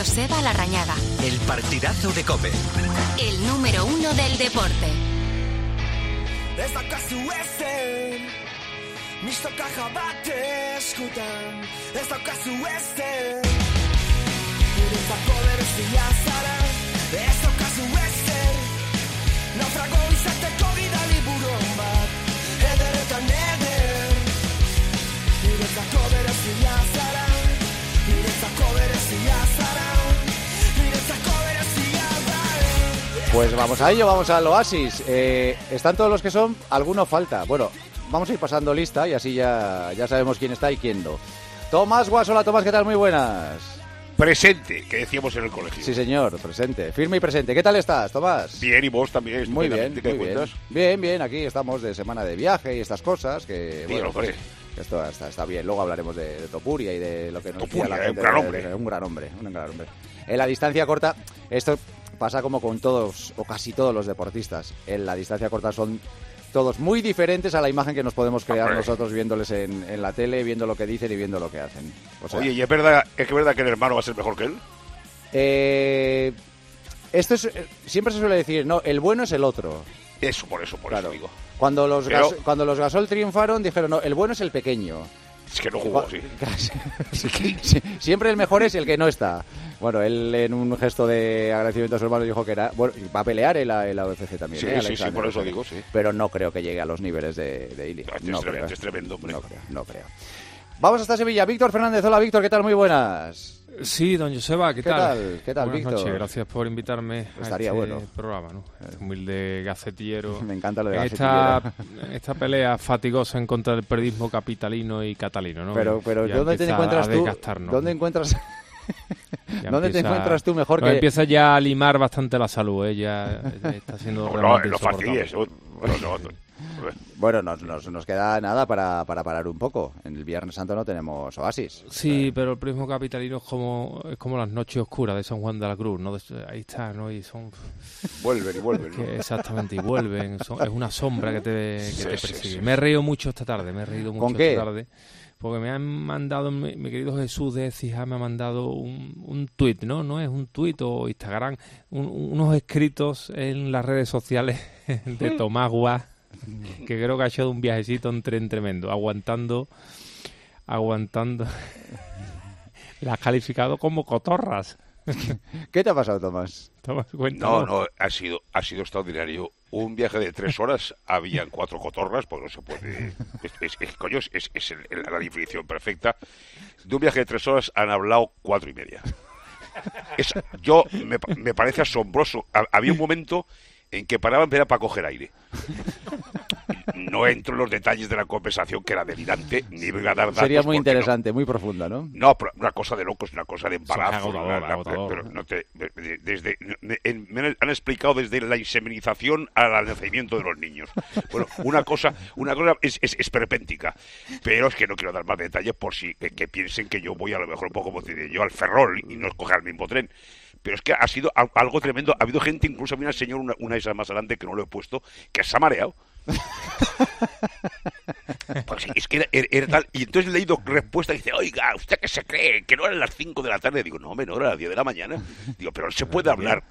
Joseba Larrañaga. El partidazo de Cope. El número uno del deporte. Ez daukazu ezen Mistoka bat eskutan Ez daukazu Pues vamos a ello, vamos al oasis. Eh, están todos los que son, alguno falta. Bueno, vamos a ir pasando lista y así ya, ya sabemos quién está y quién no. Tomás Guasola, Tomás, ¿qué tal? Muy buenas. Presente, que decíamos en el colegio. Sí, señor, presente, firme y presente. ¿Qué tal estás, Tomás? Bien, y vos también. Muy bien, estupendamente, ¿qué muy bien. cuentas? Bien, bien, aquí estamos de semana de viaje y estas cosas que, Sí, bueno, pues, esto está, está bien. Luego hablaremos de, de Topuria y de lo que nos Topuria, la gente. un gran de- hombre. de- un gran hombre, un gran hombre. En la distancia corta, esto pasa como con todos o casi todos los deportistas. En la distancia corta son todos muy diferentes a la imagen que nos podemos crear Hombre. nosotros viéndoles en, en la tele, viendo lo que dicen y viendo lo que hacen. O sea, Oye, ¿y es verdad, es que verdad que el hermano va a ser mejor que él? eh, esto es, eh, siempre se suele decir, no, el bueno es el otro. Eso, por eso, por Claro. eso digo. Cuando los, Pero- gas- cuando los Gasol triunfaron, dijeron, no, el bueno es el pequeño. Es que no jugó, sí. Siempre el mejor es el que no está. Bueno, él en un gesto de agradecimiento a su hermano dijo que era. Bueno, va a pelear en la, en la UFC también. Sí, ¿eh, sí, sí, por eso digo, sí. Pero no creo que llegue a los niveles de, de Ilia. No, este No es, tremendo, creo. este es tremendo, hombre. No creo, no creo. Vamos hasta Sevilla. Víctor Fernández, hola Víctor, ¿qué tal? Muy buenas. Sí, don Joseba, ¿qué, ¿Qué tal? ¿Qué tal, Buenas Víctor? noches, gracias por invitarme Estaría a este bueno. programa, ¿no? Este humilde gacetillero. Me encanta lo de En esta, esta pelea fatigosa en contra del periodismo capitalino y catalino, ¿no? Pero, pero Ya ¿dónde te encuentras a tú? ¿Dónde encuentras, Ya ¿dónde te encuentras tú mejor nos que- Empieza ya a limar bastante la salud, ¿eh? Ya, ya está siendo No, no no, no, no. Bueno, nos, nos, nos queda nada para, para parar un poco. En el Viernes Santo no tenemos oasis. Sí, pero el periodismo capitalino es como, es como las noches oscuras de San Juan de la Cruz, ¿no? Ahí está, ¿no? Y son... Vuelven y vuelven. exactamente, y vuelven. son- es una sombra que te, que Sí, te sí, persigue. sí, Me he reído mucho esta tarde, me he reído mucho ¿Con qué? esta tarde. Porque me han mandado, mi, mi querido Jesús de Ecija me ha mandado un, un tuit, ¿no? No es un tuit o Instagram, un- unos escritos en las redes sociales de Tomás Guas, que creo que ha hecho un viajecito en tren tremendo, aguantando, aguantando. Las ha calificado como cotorras. ¿Qué te ha pasado, Tomás? No, no, ha sido, ha sido extraordinario. Un viaje de tres horas, habían cuatro cotorras, porque no se puede. Es, es- es- coño, es, el- el- la definición perfecta. De un viaje de tres horas han hablado cuatro y media. Es- yo me, me parece asombroso. Ha- había un momento en que paraban era para coger aire. No entro en los detalles de la conversación, que era delirante, ni voy a dar datos. Sería muy no- interesante, muy profunda, ¿no? no, pero una cosa de locos, una cosa de embarazo. desde, me, en- me han explicado desde la inseminización al nacimiento de los niños. Bueno, una cosa, una cosa es, es, esperpéntica, pero es que no quiero dar más detalles por si que, que piensen que yo voy a lo mejor un poco como yo al Ferrol y no coger el mismo tren. Pero es que ha sido al- algo tremendo. Ha habido gente, incluso había una señora, una, una esas más adelante que no lo he puesto, que se ha mareado. Pues es que era, era- era tal. Y entonces he leído respuesta y dice, oiga, ¿usted qué se cree? Que no eran las 5 de la tarde. Digo, no, menor, a las 10 de la mañana. Digo, pero no se puede hablar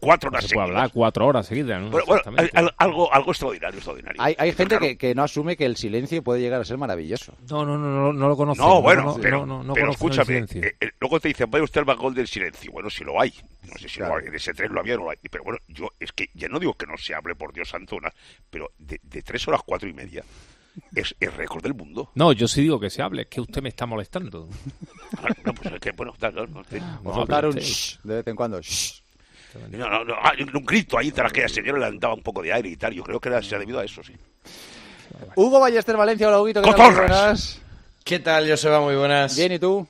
cuatro horas se puede seguidas. hablar cuatro horas seguidas, ¿no? Bueno, bueno, Exactamente. al- algo, algo extraordinario, extraordinario. Hay, hay gente Claro. que, que no asume que el silencio puede llegar a ser maravilloso. No, no, no, no, no lo conozco. No, bueno, no, pero, no, no, no pero escúchame, silencio. eh, eh, luego te dicen, vaya usted al vagón del silencio. Bueno, si lo hay. No sé si Claro. lo hay. En ese tren lo había o no lo hay. Pero bueno, yo es que ya no digo que no se hable, por Dios santo, na- pero de, de tres horas, cuatro y media es el récord del mundo. No, yo sí digo que se hable, es que usted me está molestando. Ah, No, pues es que, bueno, da- no, no, No, pero un shh de vez en cuando. shh. No, no, no, ah, un grito ahí tras que la señora le daba un poco de aire y tal. Yo creo que era, se ha debido a eso, sí. Hugo Ballester Valencia, hola Huguito, ¿qué tal? ¿Qué tal, Joseba? Muy buenas. Bien, ¿y tú?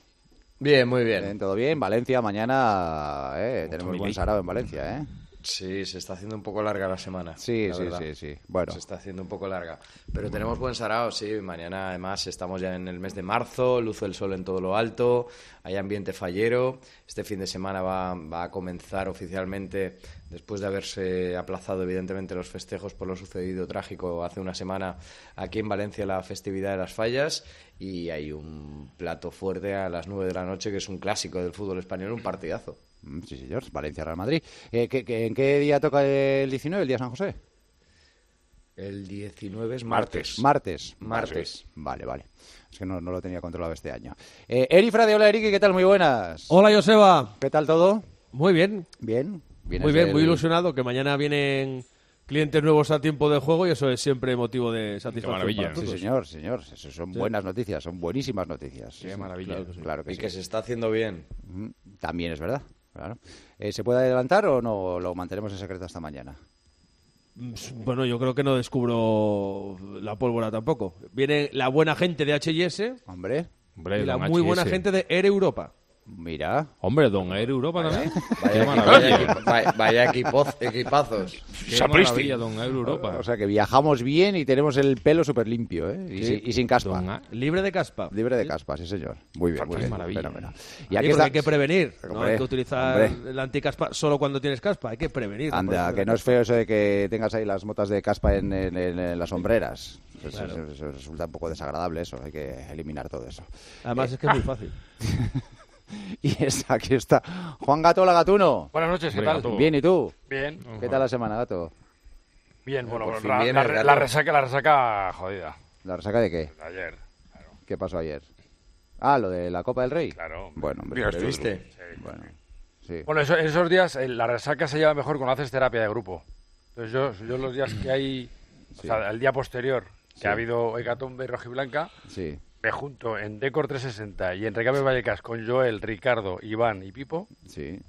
Bien, muy bien. Bien, todo bien. Valencia, mañana eh, tenemos buen sarao en Valencia, ¿eh? Sí, se está haciendo un poco larga la semana. Sí, la sí, verdad. sí, sí. Bueno, Se está haciendo un poco larga. Pero tenemos buen sarao, sí. Mañana, además, estamos ya en el mes de marzo, luce el sol en todo lo alto, hay ambiente fallero. Este fin de semana va, va a comenzar oficialmente, después de haberse aplazado, evidentemente, los festejos por lo sucedido trágico hace una semana aquí en Valencia, la festividad de las fallas. Y hay un plato fuerte a las 9 de la noche, que es un clásico del fútbol español, un partidazo. Mm, sí, señor, Valencia Real Madrid. Eh, ¿qué- qué- ¿En qué día toca el 19, el día de San José? El 19 es Martes. martes. Martes. Martes. Vale, vale. Es que no, no lo tenía controlado este año. Eh, Eri Frade, hola Eriki, ¿qué tal? Muy buenas. Hola Joseba, ¿Qué tal todo? muy bien, Bien. Muy bien, del- muy ilusionado que mañana vienen clientes nuevos a tiempo de juego y eso es siempre motivo de satisfacción. maravilla. para Sí, señor, señor. Eso son buenas noticias, son buenísimas noticias. Sí, sí, maravilla. Claro que sí. Claro que Y sí. que se está haciendo bien. También es verdad. Claro. Eh, ¿Se puede adelantar o no lo mantenemos en secreto hasta mañana? Mm, Bueno, yo creo que no descubro la pólvora tampoco. Viene la buena gente de H&S Hombre, Hombre, y la muy HS. buena gente de Air Europa. Mira. Hombre, Don Air Europa también. Vaya, equipo- maravilla. vaya equipo- vaya- vaya equipoz- equipazos. Qué Sapristi. maravilla, Don Air Europa. O sea que viajamos bien y tenemos el pelo súper limpio, ¿eh? Y, sin, y sin caspa. A- Libre de caspa. Libre de caspa, sí, señor. Muy bien, muy bien. maravilla. Fenómeno. Y aquí está... hay que prevenir. No hay que utilizar hombre. la anticaspa solo cuando tienes caspa. Hay que prevenir. Anda, que no es feo eso de que tengas ahí las motas de caspa en, en- en- en las sombreras. Eso, eso- eso resulta un poco desagradable eso, hay que eliminar todo eso. Además es que es muy fácil. Y es- aquí está Juan Gato, la gatuno. Buenas noches, ¿qué tal? gato. Bien, ¿y tú? Bien, ¿Qué tal la semana, Gato? bien, bueno, bueno, la, resaca, la resaca jodida. ¿La resaca de qué? Ayer, ¿Qué pasó ayer? Ah, lo de la Copa del Rey. claro. Bueno, hombre, Mira, ¿Lo esto- viste? Sí. bueno, sí. Bueno, eso- en esos días eh, la resaca se lleva mejor cuando haces terapia de grupo. Entonces yo, yo los días que hay, o sea, el día posterior, que Sí. ha habido Hecatombe rojiblanca, Sí, me junto en Decor 360 y en Recambio Vallecas con Joel, Ricardo, Iván y Pipo, sí.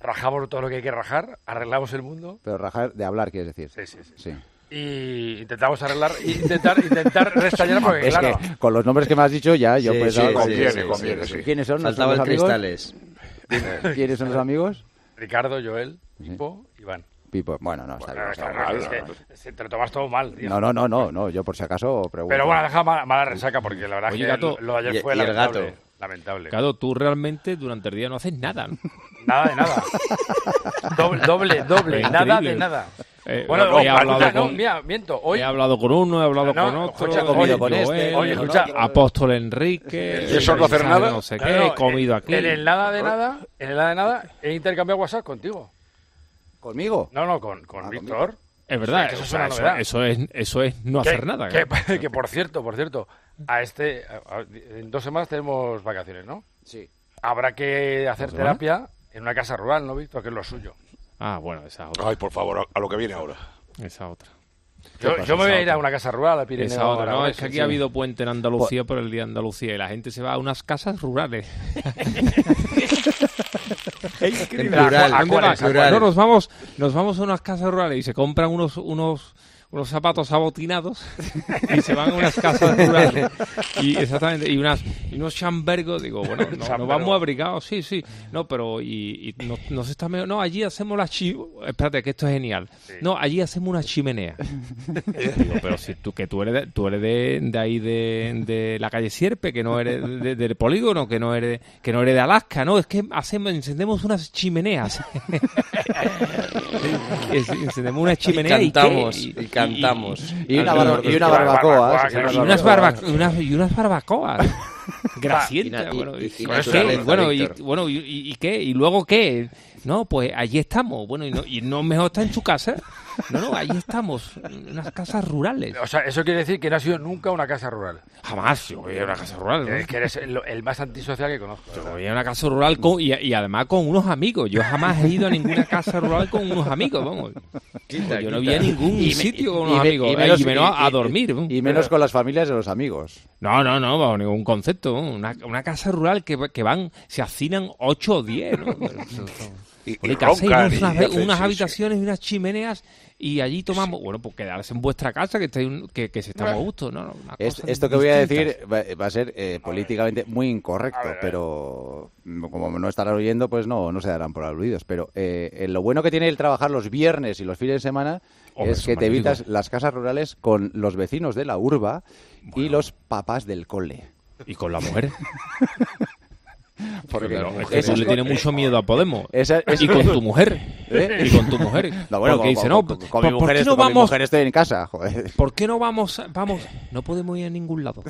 rajamos todo lo que hay que rajar, arreglamos el mundo Pero rajar de hablar, quieres decir. Sí, sí, sí. Sí. y intentamos arreglar, intentar, intentar restañar porque Es claro, que con los nombres que me has dicho ya, yo Sí, pensaba... sí, Conviene, sí, conviene, sí, sí. ¿Quiénes son? ¿Los amigos? cristales. ¿Quiénes son los amigos? Ricardo, Joel, Pipo, Iván. Pipo. Bueno, no, está bien. Bien. mal, es que se- te lo tomas todo mal, tío. No, no, no, no, no, yo por si acaso pregunto. Pero bueno, deja mala, mala resaca porque la verdad Oye, que gato, lo de ayer y- fue y el lamentable. gato. Lamentable. Claro, tú realmente durante el día no haces nada. ¿no? Nada de nada. doble, doble, doble. Nada de nada. Eh, Bueno, no, he hablado no, con- mira, miento. Hoy He hablado con uno, he hablado No, con otro, escucha, he comido con este, oye, escucha. Apóstol Enrique, ¿Y eso no hacer nada? No sé No, qué, no, he comido en- aquí. En el nada de nada, en el nada de nada, he intercambiado WhatsApp contigo. ¿Conmigo? No, no, con, con Ah, Víctor. Es verdad, Eso o es sea, eso, es, eso es no hacer nada. Que, por cierto, por cierto, a este, a- a- en dos semanas tenemos vacaciones, ¿no? Sí. Habrá que hacer terapia en una casa rural, ¿no, Víctor? Que es lo suyo. Ah, bueno, esa otra. Ay, por favor, a, a lo que viene ahora. Esa otra. Yo, yo me voy a ir a una casa rural, a Pirineo. Esa otra. No, es que aquí sí. ha habido puente en Andalucía por el día de Andalucía y la gente se va a unas casas rurales. es increíble. En plural, ¿A dónde en plural. No, nos vamos, nos vamos a unas casas rurales y se compran unos, unos, unos zapatos abotinados y se van a unas casas rurales y exactamente y unas y unos chambergos digo bueno no, nos Chambergo. vamos abrigados sí sí no pero y, y no, no se está mejor no allí hacemos la chi espérate que esto es genial no allí hacemos una chimenea. Digo, pero si tú que tú eres de, tú eres de, de ahí de, de la calle Sierpe que no eres de- del polígono que no eres que no eres de Alaska no es que hacemos encendemos unas chimeneas. Encendemos una chimenea y, cantamos, y cantamos. Y una, barbacoa. y una unas, barbacoa. barba- unas- y unas barbacoas y- bueno, y- bueno, y, Víctor. bueno y, y- y qué y luego qué no pues allí estamos bueno y no, y no mejor está en su casa no no allí estamos en unas casas rurales O sea, eso quiere decir que no has ido nunca una casa rural. jamás yo voy a una casa rural ¿no? Es que eres el, el más antisocial que conozco. Yo voy a una casa rural con, y, y además con unos amigos. Yo jamás he ido a ninguna casa rural con unos amigos, vamos. Quita, yo no quita. voy a ningún Y me- sitio con unos amigos. y eh, menos- y menos y- a dormir. vamos. Y menos con las familias de los amigos. No, no, no, bajo ningún concepto. Una, una casa rural que, que van, se hacinan 8 o 10, ¿no? Y, y Unas, y hacen- sí, unas sí. habitaciones y unas chimeneas y allí tomamos. Bueno, pues quedarse en vuestra casa, que, estáis un- que, que se estamos a gusto, ¿no? Es- esto que voy a decir va, va a ser eh, políticamente muy incorrecto, pero como no estarán oyendo, pues no, no se darán por aludidos. Pero eh, eh, lo bueno que tiene el trabajar los viernes y los fines de semana Hombre, es que te magnífico. evitas las casas rurales con los vecinos de la urba y los papás del cole. Y con la mujer. Porque esas que tú le tienes mucho miedo a Podemos. esa- es- Y con tu mujer. ¿Eh? Y con tu mujer. No, bueno, Porque con, dice, no, con- ¿por- con mi ¿por mujer no con mi vamos? mujer estoy en casa, joder. ¿Por qué no vamos? Vamos, no podemos ir a ningún lado.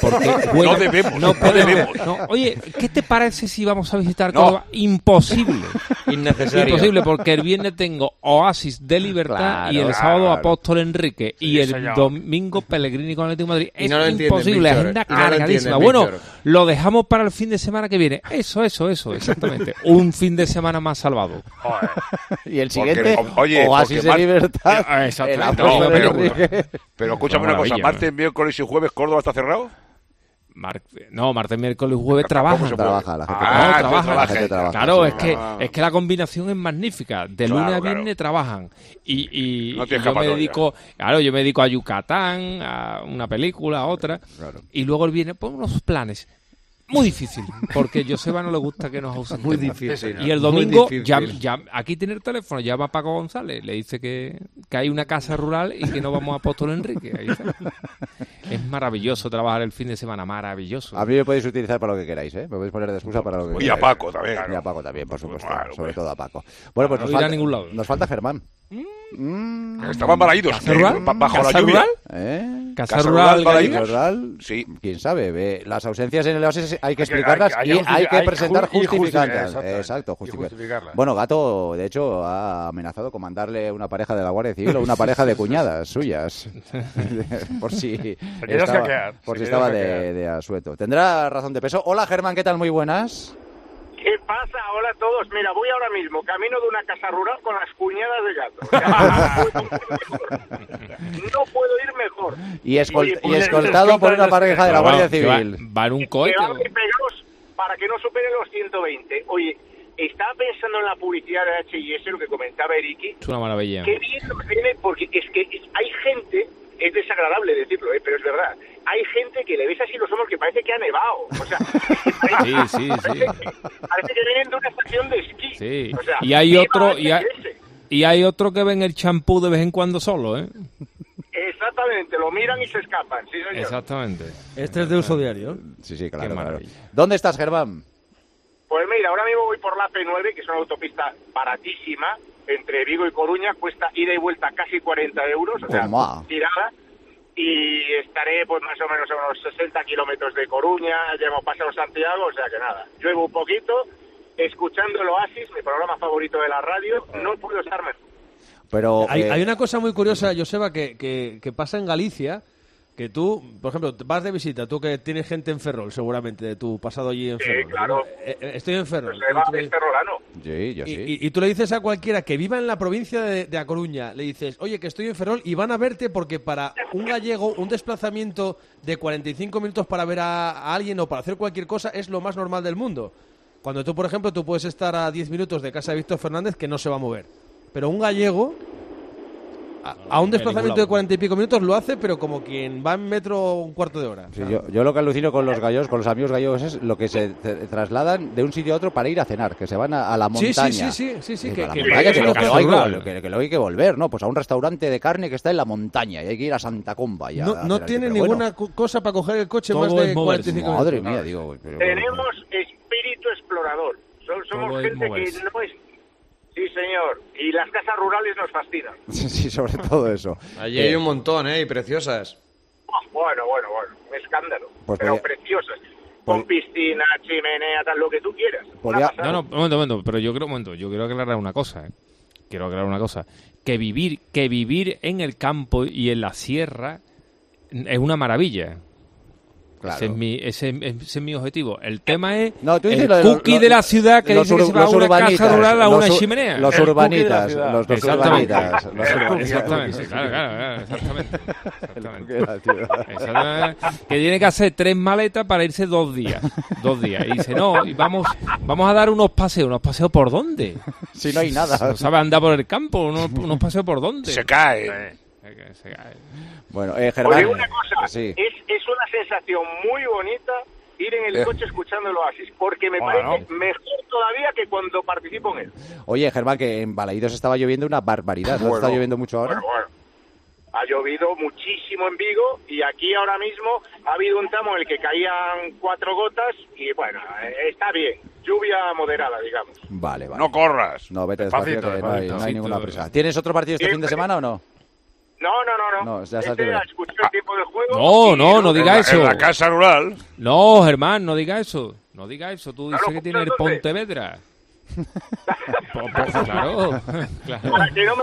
Porque, bueno, No debemos, no no podemos. debemos. No, oye, ¿qué te parece si vamos a visitar No. Córdoba? Imposible. Innecesario. Imposible, porque el viernes tengo Oasis de Libertad Claro, y el claro. sábado Apóstol Enrique y el señor. domingo Pellegrini con el Atlético de Madrid. Es no imposible, agenda cargadísima. bueno, lo dejamos para el fin de semana que viene. Eso, eso, eso, exactamente. Un fin de semana más salvado. Joder. Y el siguiente, oye, Oasis de Libertad. El No, apóstol pero- escúchame Una cosa, martes, miércoles y jueves Córdoba está cerrado. Mar- no, martes, miércoles y jueves Tampoco trabaja. la gente Ah, trabaja. entonces No, trabaja, la gente trabaja. Claro, sí, es que, Ah. es que la combinación es magnífica. De Claro, lunes a claro. viernes trabajan. Y, y- No y yo me dedico, claro, yo me dedico a Yucatán, a una película, a otra. Claro. Y luego el viernes, pues unos planes. Muy difícil, porque a Joseba no le gusta que nos ausentemos. Muy difícil. Y el domingo, ya, ya- aquí tiene el teléfono, llama a Paco González, le dice que, que hay una casa rural y que no vamos a Apóstol Enrique. Ahí está. Es maravilloso trabajar el fin de semana, maravilloso. A mí me podéis utilizar para lo que queráis, ¿eh? Me podéis poner de excusa para lo que Y queráis. a Paco también. Y a Paco también, por supuesto. Claro, sobre hombre. todo a Paco. Bueno, pues No nos irá a falta, ningún lado. nos falta Germán. Mm, Estaban balaídos. Bajo ¿Casa la lluvia. rural? ¿eh? Casa, Casa rural, rural, Sí. quién sabe. ve, Las ausencias en el Oasis hay que explicarlas hay- hay y que hay que hay que presentar ju- justificantes. Exacto, justificarlas. Bueno, Gato, de hecho, ha amenazado con mandarle una pareja de la Guardia Civil o una pareja de cuñadas suyas. por si estaba, por si estaba de asueto. Tendrá razón de peso. Hola, Germán, ¿qué tal? Muy buenas. ¿Qué pasa? Hola a todos. Mira, voy ahora mismo camino de una casa rural con las cuñadas de gato. O sea, no puedo ir mejor. Y, escol- Oye, y escoltado por una pareja de la Guardia Civil. Va en un pegados para que no superen los 120. Oye, estaba pensando en la publicidad de H&S, lo que comentaba Eriki. Es una maravilla. Qué bien nos viene, porque es que hay gente, es desagradable decirlo, ¿eh? pero es verdad. Hay gente que le ves así los hombros que parece que ha nevado. O sea, Sí, sí, sí. parece que vienen de una estación de esquí. Sí. O sea, Y hay otro, y hay, y hay otro que ven el champú de vez en cuando solo, ¿eh? Exactamente, lo miran y se escapan. Sí, señor. Exactamente. Este es de uso diario. Sí, sí, claro, claro. ¿Dónde estás, Germán? Pues mira, ahora mismo voy por la P9, que es una autopista baratísima, entre Vigo y Coruña, cuesta ida y vuelta casi 40 euros, o sea, tirada, y estaré pues más o menos a unos 60 kilómetros de Coruña, ya hemos pasado Santiago, o sea que nada, lluevo un poquito, escuchando el Oasis, mi programa favorito de la radio, no puedo estar mejor. Pero Hay, eh, hay una cosa muy curiosa, Joseba, que, que, que pasa en Galicia, que tú, por ejemplo, vas de visita, tú que tienes gente en Ferrol, seguramente, de tu pasado allí en Sí, Ferrol. claro. ¿no? Eh, eh, estoy en Ferrol. Pues se va Y tú le- este rolano. sí, yo Y, sí. y- y tú le dices a cualquiera que viva en la provincia de, de A Coruña, le dices, oye, que estoy en Ferrol y van a verte porque para un gallego un desplazamiento de 45 minutos para ver a, a alguien o para hacer cualquier cosa es lo más normal del mundo. Cuando tú, por ejemplo, tú puedes estar a 10 minutos de casa de Víctor Fernández que no se va a mover. Pero un gallego a, a un de desplazamiento de. 40 y pico minutos lo hace, pero como quien va en metro un cuarto de hora. Sí, yo, yo lo que alucino con los gallos, con los amigos gallegos, es lo que se trasladan de un sitio a otro para ir a cenar, que se van a, a la montaña. sí, sí, sí, sí, sí, Eh, que- que- montaña, luego hay que, que- que luego hay que volver, ¿no? Pues a un restaurante de carne que está en la montaña y hay que ir a Santa Comba. y a No, no tiene ninguna bueno, cosa para coger el coche más de es moverse. 45 Madre mía, digo. pero- Tenemos espíritu explorador. So- somos gente que no es... Sí, señor. Y las casas rurales nos fascinan. Sí, sobre todo eso. Allí hay un montón, ¿eh? Y preciosas. Ah, Bueno, bueno, bueno, un escándalo. Pues pero podía- preciosas. Con piscina, chimenea, tal, lo que tú quieras. Podía-. No, no, un momento, un momento, pero yo creo, un momento, yo quiero aclarar una cosa, ¿eh? Quiero aclarar una cosa. Que vivir, que vivir en el campo y en la sierra es una maravilla. Claro. Ese, es mi, ese, ese es mi objetivo. El tema es No, tú dices el lo de los- cookie lo- de la ciudad que dice que se va a una casa rural a los una chimenea. Los urbanitas, los, urbanitas. Los urbanitas. Exactamente, claro, exactamente. Que tiene que hacer tres maletas para irse dos días. Dos días. Y dice, no, y vamos, vamos a dar unos paseos. ¿Unos paseos por dónde? Si no hay nada. No sabe andar por el campo. ¿Unos, unos paseos por dónde? Se cae. Que se cae. Bueno, eh, Germán. Oye, una cosa, Sí. es, es una sensación muy bonita ir en el Eh. coche escuchando el Oasis, porque me Bueno. parece mejor todavía que cuando participo en él. Oye, Germán, que en Balaídos estaba lloviendo una barbaridad. ¿No Bueno. está lloviendo mucho ahora? Bueno, bueno. Ha llovido muchísimo en Vigo y aquí ahora mismo ha habido un tramo en el que caían cuatro gotas y bueno, eh, está bien. Lluvia moderada, digamos. Vale, vale. No corras. No, vete despacio, Despacito, que no hay, no hay despacito. ninguna prisa. ¿Tienes otro partido este Sí, fin de semana o no? No, no, no, no. No, ya Este libre. a escuchar el tiempo de juego. No, no, no En diga la- eso. En la casa rural. No, Germán, no diga eso. No diga eso. Tú dices Claro, que tiene el. Pontevedra. Po- po- claro, claro. Para que no me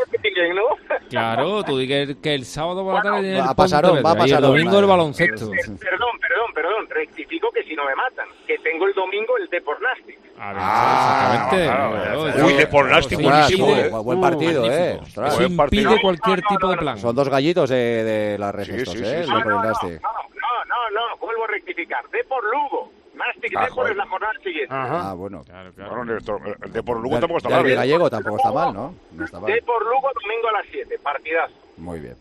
¿no? Claro, tú dices que el sábado por la tarde el Pontevedra va a y el domingo el madre. baloncesto. Perdón, perdón, perdón. Rectifico que si no me matan. Que tengo el domingo el Depornastic. Ah, exactamente. claro, claro, Uy, de Pornastic, eso buenísimo, eh. Buen partido, eh. Eso Buen partido. impide cualquier tipo de plan. Son dos gallitos de, de la red estos, ¿eh? El. No, Depor no, no, vuelvo a rectificar. Depor Lugo. Nastic Ah, Depor es la jornada siguiente. Ajá. Ah, bueno. Claro, claro. Bueno, el, el de por Lugo tampoco está mal. Derbi ¿eh? gallego tampoco está mal, ¿no? No está mal. Depor Lugo domingo a las 7. Partidazo. Muy bien.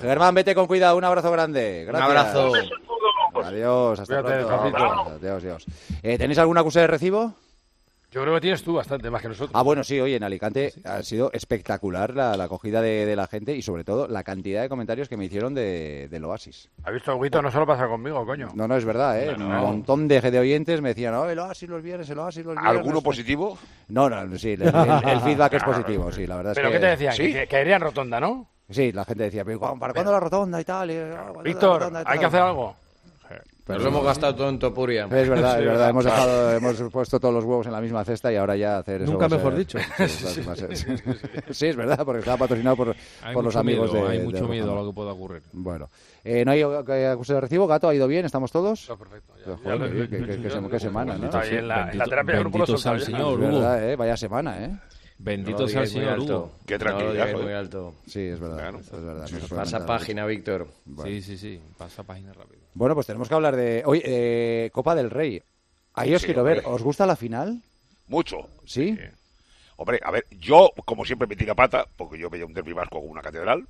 Germán, vete con cuidado. Un abrazo grande. Gracias. abrazo. Un beso a todos, locos. Adiós, hasta Cuídate, pronto. Adiós, adiós. Eh, ¿Tenéis alguna acuse de recibo? Yo creo que tienes tú bastante más que nosotros. Ah, bueno, sí, oye, en Alicante ha sido espectacular la, la acogida de, de la gente y sobre todo la cantidad de comentarios que me hicieron de, del Oasis. ¿Has visto, Guito? No solo pasa conmigo, coño. No, no, es verdad, ¿eh? Un montón de, de oyentes me decían, oh, el Oasis los viernes, el Oasis los viernes. ¿Alguno positivo? No, no, sí, el, el- el feedback es positivo, sí, la verdad es ¿Pero que... qué te decían? ¿Sí? Que, que irían rotonda, ¿no? Sí, la gente decía, pero ¿para cuándo la rotonda y tal? Y, ah, ¿cuándo la Víctor, rotonda y hay que hacer algo. Pero Nos lo hemos gastado todo en Topuria. Es verdad, es verdad. Hemos, dejado, hemos puesto todos los huevos en la misma cesta y ahora ya hacer eso. Nunca mejor ser- dicho. Sí, es verdad, porque estaba patrocinado por, por los amigos miedo, de. Hay de mucho miedo a lo que pueda ocurrir. Bueno, eh, ¿no hay eh, acuse de recibo? Gato, ¿ha ido bien? ¿Estamos todos? Está perfecto. ya. Joder, Ya lo- qué- qué- qué- qué sema- qué semana, ¿no? Está ahí en la, terapia de grupo ya. Señor. Hugo. verdad, ¿eh? Vaya semana, ¿eh? Bendito No sea el Señor. Hugo. Qué tranquilidad, muy alto. Sí, es verdad. Claro. es Pasa página, Víctor. Bueno. Sí, sí, sí. Pasa página rápido. Bueno, pues tenemos que hablar de. Hoy, eh, Copa del Rey. Ahí os Sí, quiero hombre. ver. ¿Os gusta la final? Mucho. ¿Sí? Hombre, a ver, yo, como siempre, metí la pata, porque yo veía un derbi vasco como una catedral.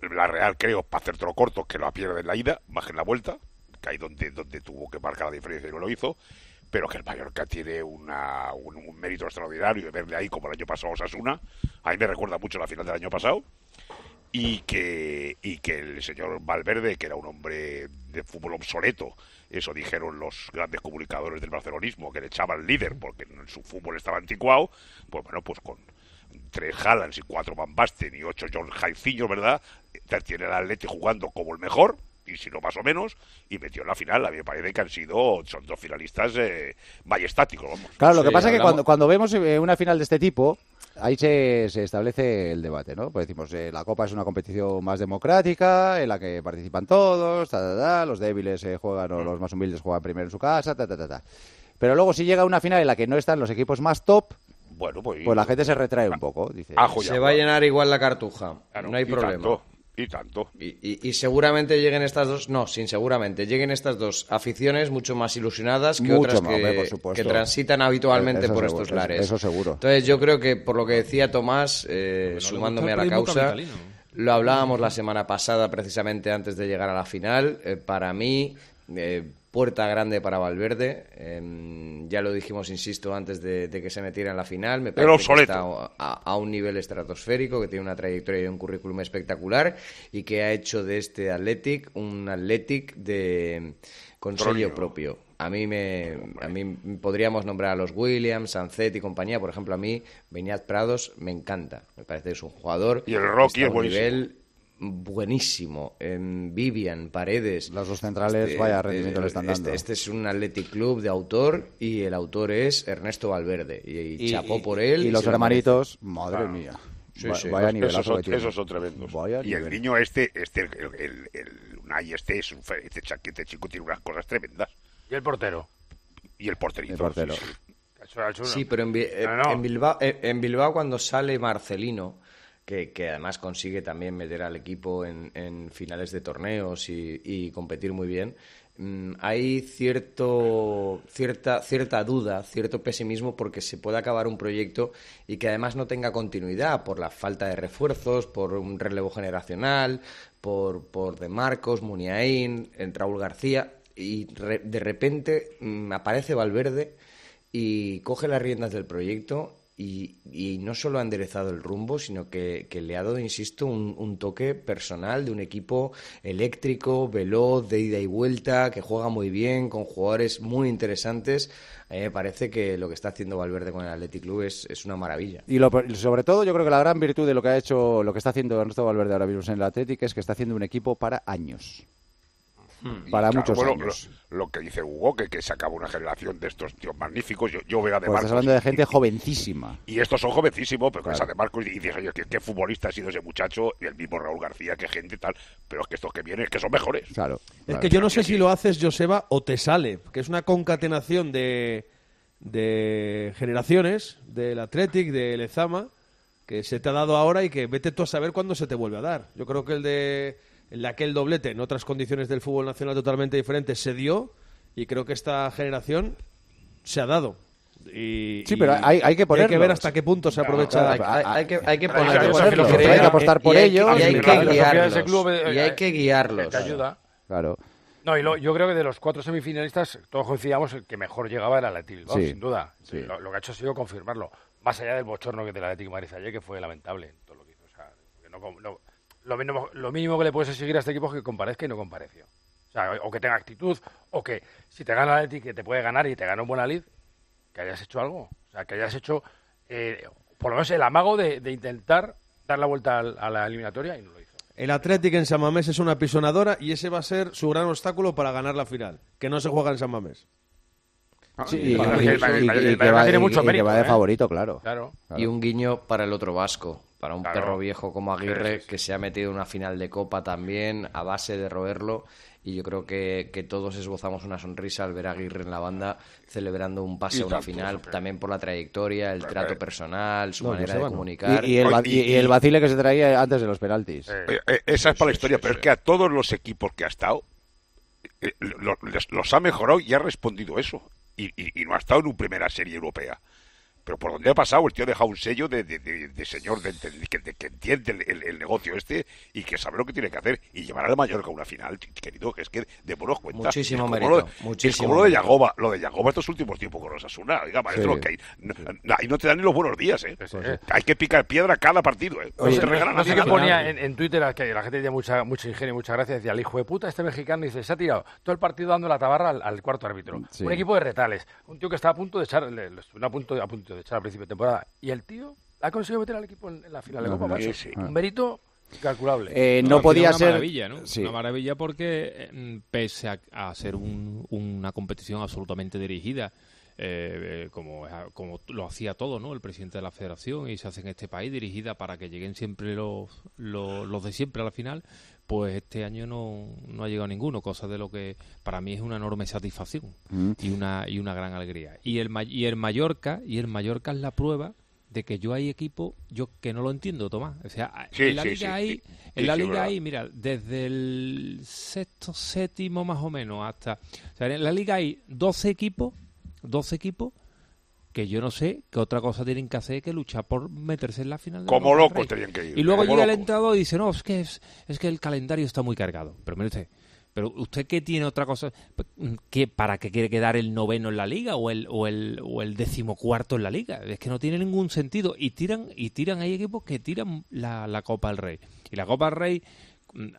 La Real, creo, para hacértelo corto, que la pierde en la ida, más que en la vuelta, que ahí donde, donde tuvo que marcar la diferencia y no lo hizo. Pero que el Mallorca tiene una, un, un mérito extraordinario de verle ahí como el año pasado a Osasuna. A mí me recuerda mucho la final del año pasado. Y que, y que el señor Valverde, que era un hombre de fútbol obsoleto, eso dijeron los grandes comunicadores del barcelonismo, que le echaban líder porque en su fútbol estaba anticuado, pues bueno, pues con tres Haalands y cuatro Van Basten y ocho John Jairzinho, ¿verdad? Tiene el Atleti jugando como el mejor, y si no más o menos, y metió en la final. A mí me parece que han sido, son dos finalistas eh, majestáticos, vamos. Claro, lo que Sí, pasa es que cuando, cuando vemos eh, una final de este tipo, ahí se, se establece el debate, ¿no? Pues decimos, eh, la Copa es una competición más democrática, en la que participan todos, ta, ta, ta, los débiles eh, juegan o los más humildes juegan primero en su casa, ta, ta, ta, ta. Pero luego si llega una final en la que no están los equipos más top, Bueno, pues... pues la gente se retrae un poco, dice. Se va a llenar igual la cartuja. Claro, no hay problema. Tanto, y tanto. Y, y- y seguramente lleguen estas dos, no, sin seguramente, lleguen estas dos aficiones mucho más ilusionadas que Mucho otras más, que, por transitan habitualmente Eso por seguro, estos lares. eso seguro. Entonces yo creo que por lo que decía Tomás, eh, sumándome a la causa, capitalino. lo hablábamos la semana pasada precisamente antes de llegar a la final, eh, para mí... eh, Puerta grande para Valverde, em, ya lo dijimos, insisto, antes de, de que se metiera en la final. Me Pero parece que está a, a un nivel estratosférico, que tiene una trayectoria y un currículum espectacular y que ha hecho de este Athletic un Athletic de con sello propio. A mí me a mí podríamos nombrar a los Williams, Sancet y compañía, por ejemplo, a mí Beñat Prados me encanta. Me parece que es un jugador Y el Rocky es nivel buenísimo. En Vivian, Paredes. Los dos centrales, vaya rendimiento le están este- dando. Este, es un Athletic Club de autor y el autor es Ernesto Valverde. Y, y Y- chapó por él. Y los lo hermanitos, madre mía. Sí, Va- sí. vaya Esos nivelazo son, que tiene. esos son tremendos. Vaya y el niño este, este el, el, el, el Unai este, es un, este, este chico tiene unas cosas tremendas. Y el portero. Y el porterito. El portero. sí, pero en, Bi- eh, No, no. en Bilbao, eh, en Bilbao cuando sale Marcelino, que, además consigue también meter al equipo en, finales de torneos y, competir muy bien, mm, hay cierto, cierta, cierta duda, cierto pesimismo porque se puede acabar un proyecto y que además no tenga continuidad por la falta de refuerzos, por un relevo generacional, por, por De Marcos, Muniain, Raúl García y re- de repente mm, aparece Valverde y coge las riendas del proyecto y, y no solo ha enderezado el rumbo, sino que, que le ha dado, insisto, un, un toque personal de un equipo eléctrico, veloz, de ida y vuelta, que juega muy bien, con jugadores muy interesantes. Me parece que lo que está haciendo Valverde con el Athletic Club es, es una maravilla. Y lo- sobre todo, yo creo que la gran virtud de lo que ha hecho, lo que está haciendo Ernesto Valverde ahora mismo en el Athletic es que está haciendo un equipo para años. Para Claro, muchos bueno, años. Lo, lo que dice Hugo, que, que se acaba una generación de estos tíos magníficos. Yo, yo veo a De Pues estás hablando de y- gente jovencísima. Y estos son jovencísimos, pero que Claro. es a De Marcos y dices, oye, ¿qué, qué futbolista ha sido ese muchacho? Y el mismo Raúl García, qué gente y tal. Pero es que estos que vienen, es que son mejores. Claro. Es claro. que yo no sé si lo haces, Joseba, o te sale, que es una concatenación de, de generaciones, del Athletic, del Ezama, que se te ha dado ahora y que vete tú a saber cuándo se te vuelve a dar. Yo creo que el de, el de aquel doblete, en otras condiciones del fútbol nacional totalmente diferentes, se dio y creo que esta generación se ha dado. Y, Sí, pero hay- hay que y ponerlos. que ver hasta qué punto se aprovecha. Hay, hay- hay que, hay que Pero hay que hay que apostar por y hay- ellos, y hay que la guiarlos. eh, Y hay eh, que guiarlos. Te ayuda. Claro. No, y lo- yo creo que de los cuatro semifinalistas todos coincidíamos en que mejor llegaba el Athletic Bilbao, Sí, sin duda. sí. Lo, lo que ha hecho ha sido confirmarlo. Más allá del bochorno que del Atlético de Madrid ayer, que fue lamentable en todo lo que hizo. O sea, que no no- lo, mínimo, lo mínimo que le puedes exigir a este equipo es que comparezca y no compareció. O sea, o que tenga actitud, o que si te gana el Atlético, que te puede ganar y te gana un buen que hayas hecho algo. O sea, que hayas hecho, eh, por lo menos el amago de, intentar dar la vuelta al- a la eliminatoria y no lo hizo. El Athletic en San Mamés es una pisonadora y ese va a ser su gran obstáculo para ganar la final, que no se juega en San Mamés. Sí, tiene mucho y que va de ¿eh? favorito, claro. Claro. Y un guiño para el otro vasco, para un Claro. perro viejo como Aguirre, Sí, sí, sí. que se ha metido en una final de Copa también, a base de roerlo. Y yo creo que, que todos esbozamos una sonrisa al ver a Aguirre en la banda celebrando un pase a una final, también por la trayectoria, el trato personal, su No, manera de comunicar. Y, y el, va- Oye, y- y- y el vacile que se traía antes de los penaltis. Eh, Eh, esa es para la historia, sí, pero sí. es que a todos los equipos que ha estado eh, lo- les- los ha mejorado y ha respondido eso. Y, y- no ha estado en una primera serie europea. Pero por donde ha pasado, el tío ha dejado un sello de, de- de- de señor de, de- que, de- que entiende el, el- el negocio este y que sabe lo que tiene que hacer y llevar al Mallorca a una final, querido, que es que de buenos cuenta. Muchísimo Es como mérito, lo de- muchísimo Es como lo de. Yagoba, lo de Yagoba estos últimos tiempos con los Asuna. Oiga, maestro, Sí. que ahí no, no te dan ni los buenos días, ¿eh? Sí. Hay que picar piedra cada partido, ¿eh? No Oye, se No, regalan no a sé nadie. qué ponía en, en Twitter, que la gente tenía mucha, mucho ingenio y mucha gracia. Decía, el hijo de puta, este mexicano, dice, se ha tirado todo el partido dando la tabarra al, al cuarto árbitro. Sí. Un equipo de retales. Un tío que estaba a punto de echar, le, le estuvieron a punto, a punto de echar al principio de temporada. Y el tío ha conseguido meter al equipo en, en la final de No, Copa. no, macho. sí, sí. Un mérito incalculable. Eh, No, no podía una ser. maravilla, ¿no? Sí. Una maravilla porque, eh, pese a, a ser un- una competición absolutamente dirigida, eh, eh, como, como lo hacía todo, ¿no? El presidente de la federación y se hace en este país, dirigida para que lleguen siempre los, los, los de siempre a la final, pues este año no, no ha llegado ninguno, cosa de lo que para mí es una enorme satisfacción Mm. y una y una gran alegría. Y el y el Mallorca y el Mallorca es la prueba de que yo hay equipo yo que no lo entiendo, Tomás. O sea, Sí, en la sí, liga sí, hay en la liga hay, mira, desde el sexto, séptimo más o menos hasta o sea, en la liga hay 12 equipos, 12 equipos que yo no sé qué otra cosa tienen que hacer que luchar por meterse en la final. de la Como locos tenían que ir. Y luego llega el entrenador y dice, no, es que, es, es que el calendario está muy cargado. Pero mire usted, pero usted qué tiene otra cosa que para qué quiere quedar el noveno en la liga o el o el o el decimocuarto en la liga es que no tiene ningún sentido y tiran y tiran hay equipos que tiran la, la Copa del Rey y la Copa del Rey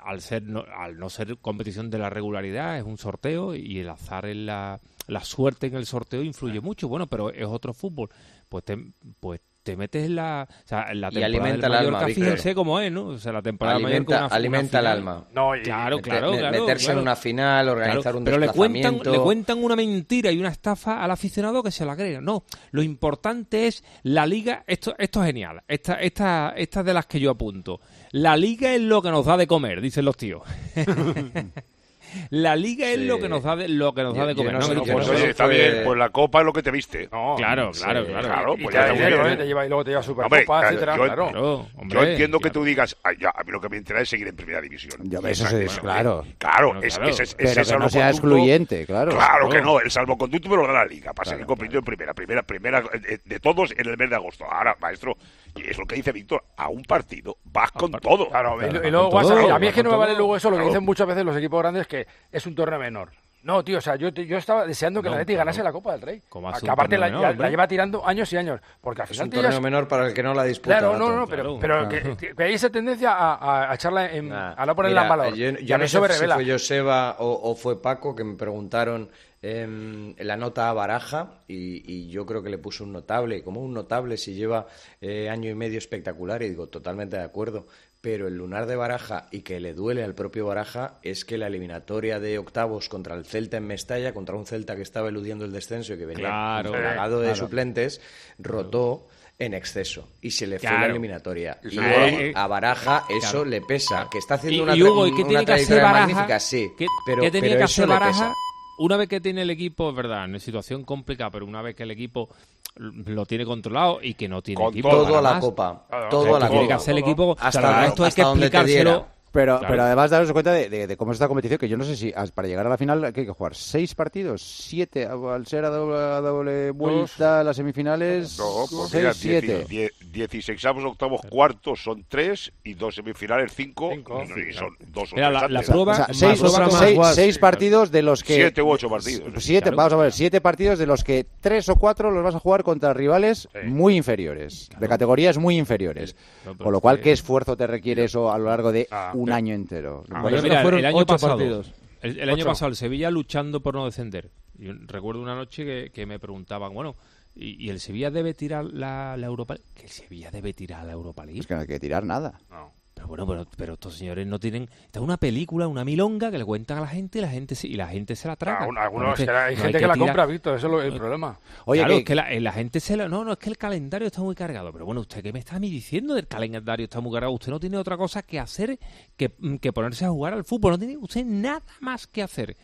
al ser no, al no ser competición de la regularidad es un sorteo y el azar en la la suerte en el sorteo influye mucho. Bueno pero es otro fútbol. Pues ten- pues te metes en la, o sea, en la Y temporada alimenta del el alma, fíjense cómo es, ¿no? O sea, la temporada del Mallorca, Alimenta, una- alimenta el alma. No, y- Claro, claro, me- claro. meterse claro. en una final, organizar Claro, un pero le cuentan, le cuentan una mentira y una estafa al aficionado que se la agrega. No, lo importante es la liga. Esto, esto es genial. Esta, esta, esta es de las que yo apunto. La liga es lo que nos da de comer, dicen los tíos. la liga es Sí. lo que nos da de, lo que nos Yo- da de yo comer. no No Pues no, oye, está fue- bien, pues la copa es lo que te viste. No, Claro, Sí, claro, claro. claro, y pues te ya da está dinero, muy ¿eh? bien. Te lleva, y luego te lleva Supercopa, claro, etcétera, yo- claro. Claro, Yo entiendo que tú digas, "Ay, ya, a mí lo que me interesa es seguir en primera división. Eso Esa- sí, eso, claro. eh, Claro, es, ese- ese Pero que no sea excluyente, claro. Claro que no, el salvoconducto me lo da la liga para seguir compitiendo en primera, primera, primera eh, de todos en el mes de agosto. Ahora, maestro, y es lo que dice Víctor, a un partido vas con todo. Claro, y- luego a, mí es que no me vale luego eso, lo que dicen muchas veces los equipos grandes, que es un torneo menor. No, tío, o sea, yo, yo estaba deseando que No, Atleti claro. ganase la Copa del Rey. ¿Cómo hace que un aparte la, menor, la lleva tirando años y años. Porque al Es final un te llevas- torneo menor para el que no la disputa. Claro, no, no, pero, Claro. pero que, que hay esa tendencia a, echarla en, Nah. a no ponerla en valor. Yo, no sé si revela. fue Joseba o, o fue Paco que me preguntaron em, la nota a Baraja y, y yo creo que le puso un notable. Como un notable si lleva eh, año y medio espectacular? Y digo, totalmente de acuerdo. Pero el lunar de Baraja y que le duele al propio Baraja es que la eliminatoria de octavos contra el Celta en Mestalla, contra un Celta que estaba eludiendo el descenso y que venía Claro, plagado de claro. suplentes, rotó en exceso y se le fue la eliminatoria. Y hoy a Baraja eso Claro. le pesa, que está Y, haciendo una, y Hugo, tra- ¿y qué una tiene que hacer Baraja? magnífica, sí, ¿Qué, pero, qué tenía pero que eso hacer le Baraja? pesa. Una vez que tiene el equipo, es verdad, en situación complicada, pero una vez que el equipo lo tiene controlado y que no tiene Con equipo Todo a la más, copa, todo a la tiene que copa. hacer el equipo. Hasta- o sea, esto hay que hasta donde te explicárselo. Pero, Claro. pero además daros cuenta de, de- de cómo es esta competición, que yo no sé si para llegar a la final hay que jugar seis partidos, siete, al ser a doble, a doble vuelta las semifinales, No, pues seis, mira, siete. 16 octavos, cuartos son tres y dos semifinales cinco, Cinco. y, y son dos o Mira, tres la- prueba- O sea, seis, seis- partidos de los que... Siete u ocho partidos. Siete, Claro. vamos a ver, siete partidos de los que tres o cuatro los vas a jugar contra rivales Sí. muy inferiores, de categorías muy inferiores. No, pero Con lo cual, ¿qué esfuerzo te requiere eso a lo largo de Ah, un pero- año entero? Ah, Pero es mira, que fueron el año ocho pasado, partidos. El, el año Ocho. pasado el Sevilla luchando por no descender. Yo recuerdo una noche que, que me preguntaban, bueno, ¿y, y el Sevilla debe tirar la, la Europa League? Que el Sevilla debe tirar la Europa League. Es que no hay que tirar nada. No. Pero bueno, pero, pero estos señores no tienen... Esta es una película, una milonga que le cuentan a la gente y la gente se, y la gente se la traga. Algún- algunos, Entonces, que hay no gente que, la tirar- compra, Víctor, eso es lo- el problema. Oye, claro, que- es que la, eh, la gente se la... No, no, es que el calendario está muy cargado. Pero bueno, ¿usted qué me está a mí diciendo del calendario está muy cargado? Usted no tiene otra cosa que hacer que, mm, que ponerse a jugar al fútbol. No tiene usted nada más que hacer.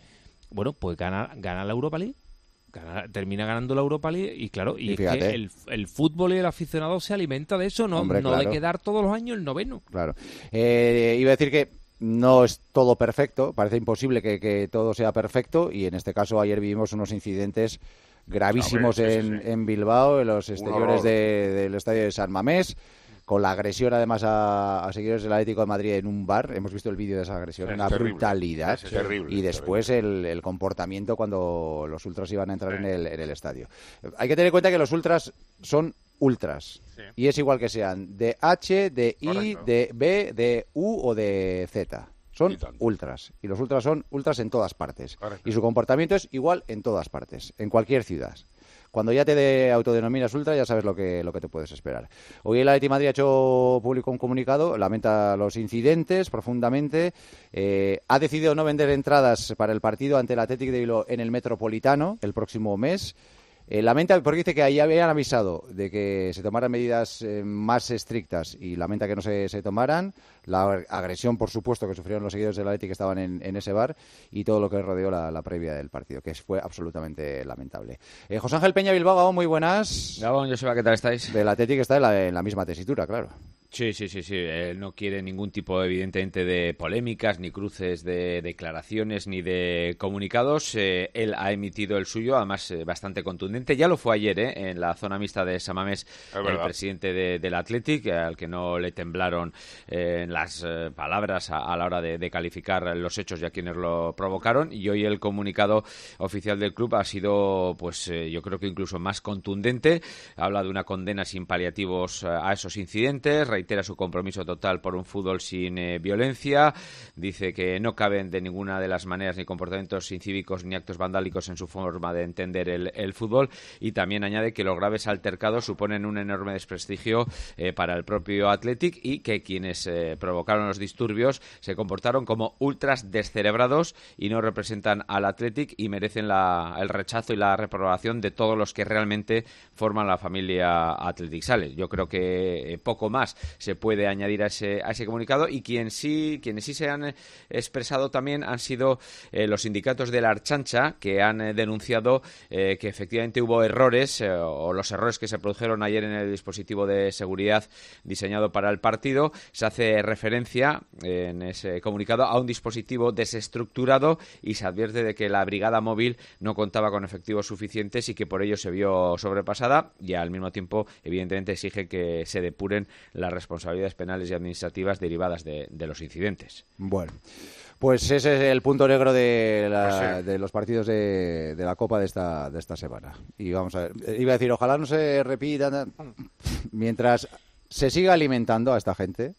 Bueno, pues gana, gana la Europa League. Gana- termina ganando la Europa League y claro, y, Y es fíjate. que el, el fútbol y el aficionado se alimenta de eso, no, Hombre, no de quedar todos los años el noveno. Claro. Eh, iba a decir que no es todo perfecto, parece imposible que, que todo sea perfecto y en este caso ayer vivimos unos incidentes gravísimos Hombre, sí, sí, en, sí. en Bilbao, en los exteriores de- del estadio de San Mamés, con la agresión además a, a seguidores del Atlético de Madrid en un bar. Hemos visto el vídeo de esa agresión, Es una terrible. brutalidad. Es terrible, y es después el, el comportamiento cuando los ultras iban a entrar en el, en el estadio. Hay que tener en cuenta que los ultras son ultras. Sí. Y es igual que sean de H, de I, Correcto. de B, de U o de Z. Son Y ultras. Y los ultras son ultras en todas partes. Correcto. Y su comportamiento es igual en todas partes, en cualquier ciudad. Cuando ya te de- autodenominas ultra, ya sabes lo que, lo que te puedes esperar. Hoy el Atleti Madrid ha hecho público un comunicado, lamenta los incidentes profundamente, eh, ha decidido no vender entradas para el partido ante el Athletic de Bilbao en el Metropolitano el próximo mes. Eh, lamenta porque dice que ahí habían avisado de que se tomaran medidas eh, más estrictas y lamenta que no se, se tomaran. La agresión, por supuesto, que sufrieron los seguidores del Atleti que estaban en, en ese bar y todo lo que rodeó la, la previa del partido, que fue absolutamente lamentable. Eh, José Ángel Peña Bilbao, muy buenas. Gabón, Joseba, ¿qué tal estáis? Del Atleti que está en la, en la misma tesitura, claro. Sí, sí, sí, sí. Él no quiere ningún tipo, evidentemente, de polémicas, ni cruces de declaraciones, ni de comunicados. Eh, él ha emitido el suyo, además eh, bastante contundente. Ya lo fue ayer, ¿eh? En la zona mixta de Samamés, el presidente de- del Athletic, al que no le temblaron eh, las palabras a, a la hora de, de calificar los hechos y a quienes lo provocaron. Y hoy el comunicado oficial del club ha sido, pues, yo creo que incluso más contundente. Habla de una condena sin paliativos a esos incidentes, reitera su compromiso total por un fútbol sin eh, violencia, dice que no caben de ninguna de las maneras ni comportamientos incívicos ni actos vandálicos en su forma de entender el, fútbol. Y también añade que los graves altercados suponen un enorme desprestigio eh, para el propio Athletic y que quienes eh, provocaron los disturbios se comportaron como ultras descerebrados y no representan al Athletic y merecen la- el rechazo y la reprobación de todos los que realmente forman la familia Athletic. Sale. Yo creo que eh, poco más se puede añadir a ese, a ese comunicado y quien sí, quienes sí se han eh, expresado también han sido eh, los sindicatos de la Archancha que han eh, denunciado que efectivamente hubo errores o los errores que se produjeron ayer en el dispositivo de seguridad diseñado para el partido. Se hace referencia en ese comunicado a un dispositivo desestructurado y se advierte de que la brigada móvil no contaba con efectivos suficientes y que por ello se vio sobrepasada y al mismo tiempo evidentemente exige que se depuren las responsabilidades penales y administrativas derivadas de, de los incidentes. Bueno, pues ese es el punto negro de, la- Pues sí. de los partidos de, de la Copa de esta, de esta semana. Y vamos a ver, eh, iba a decir, ojalá no se repitan mientras se siga alimentando a esta gente.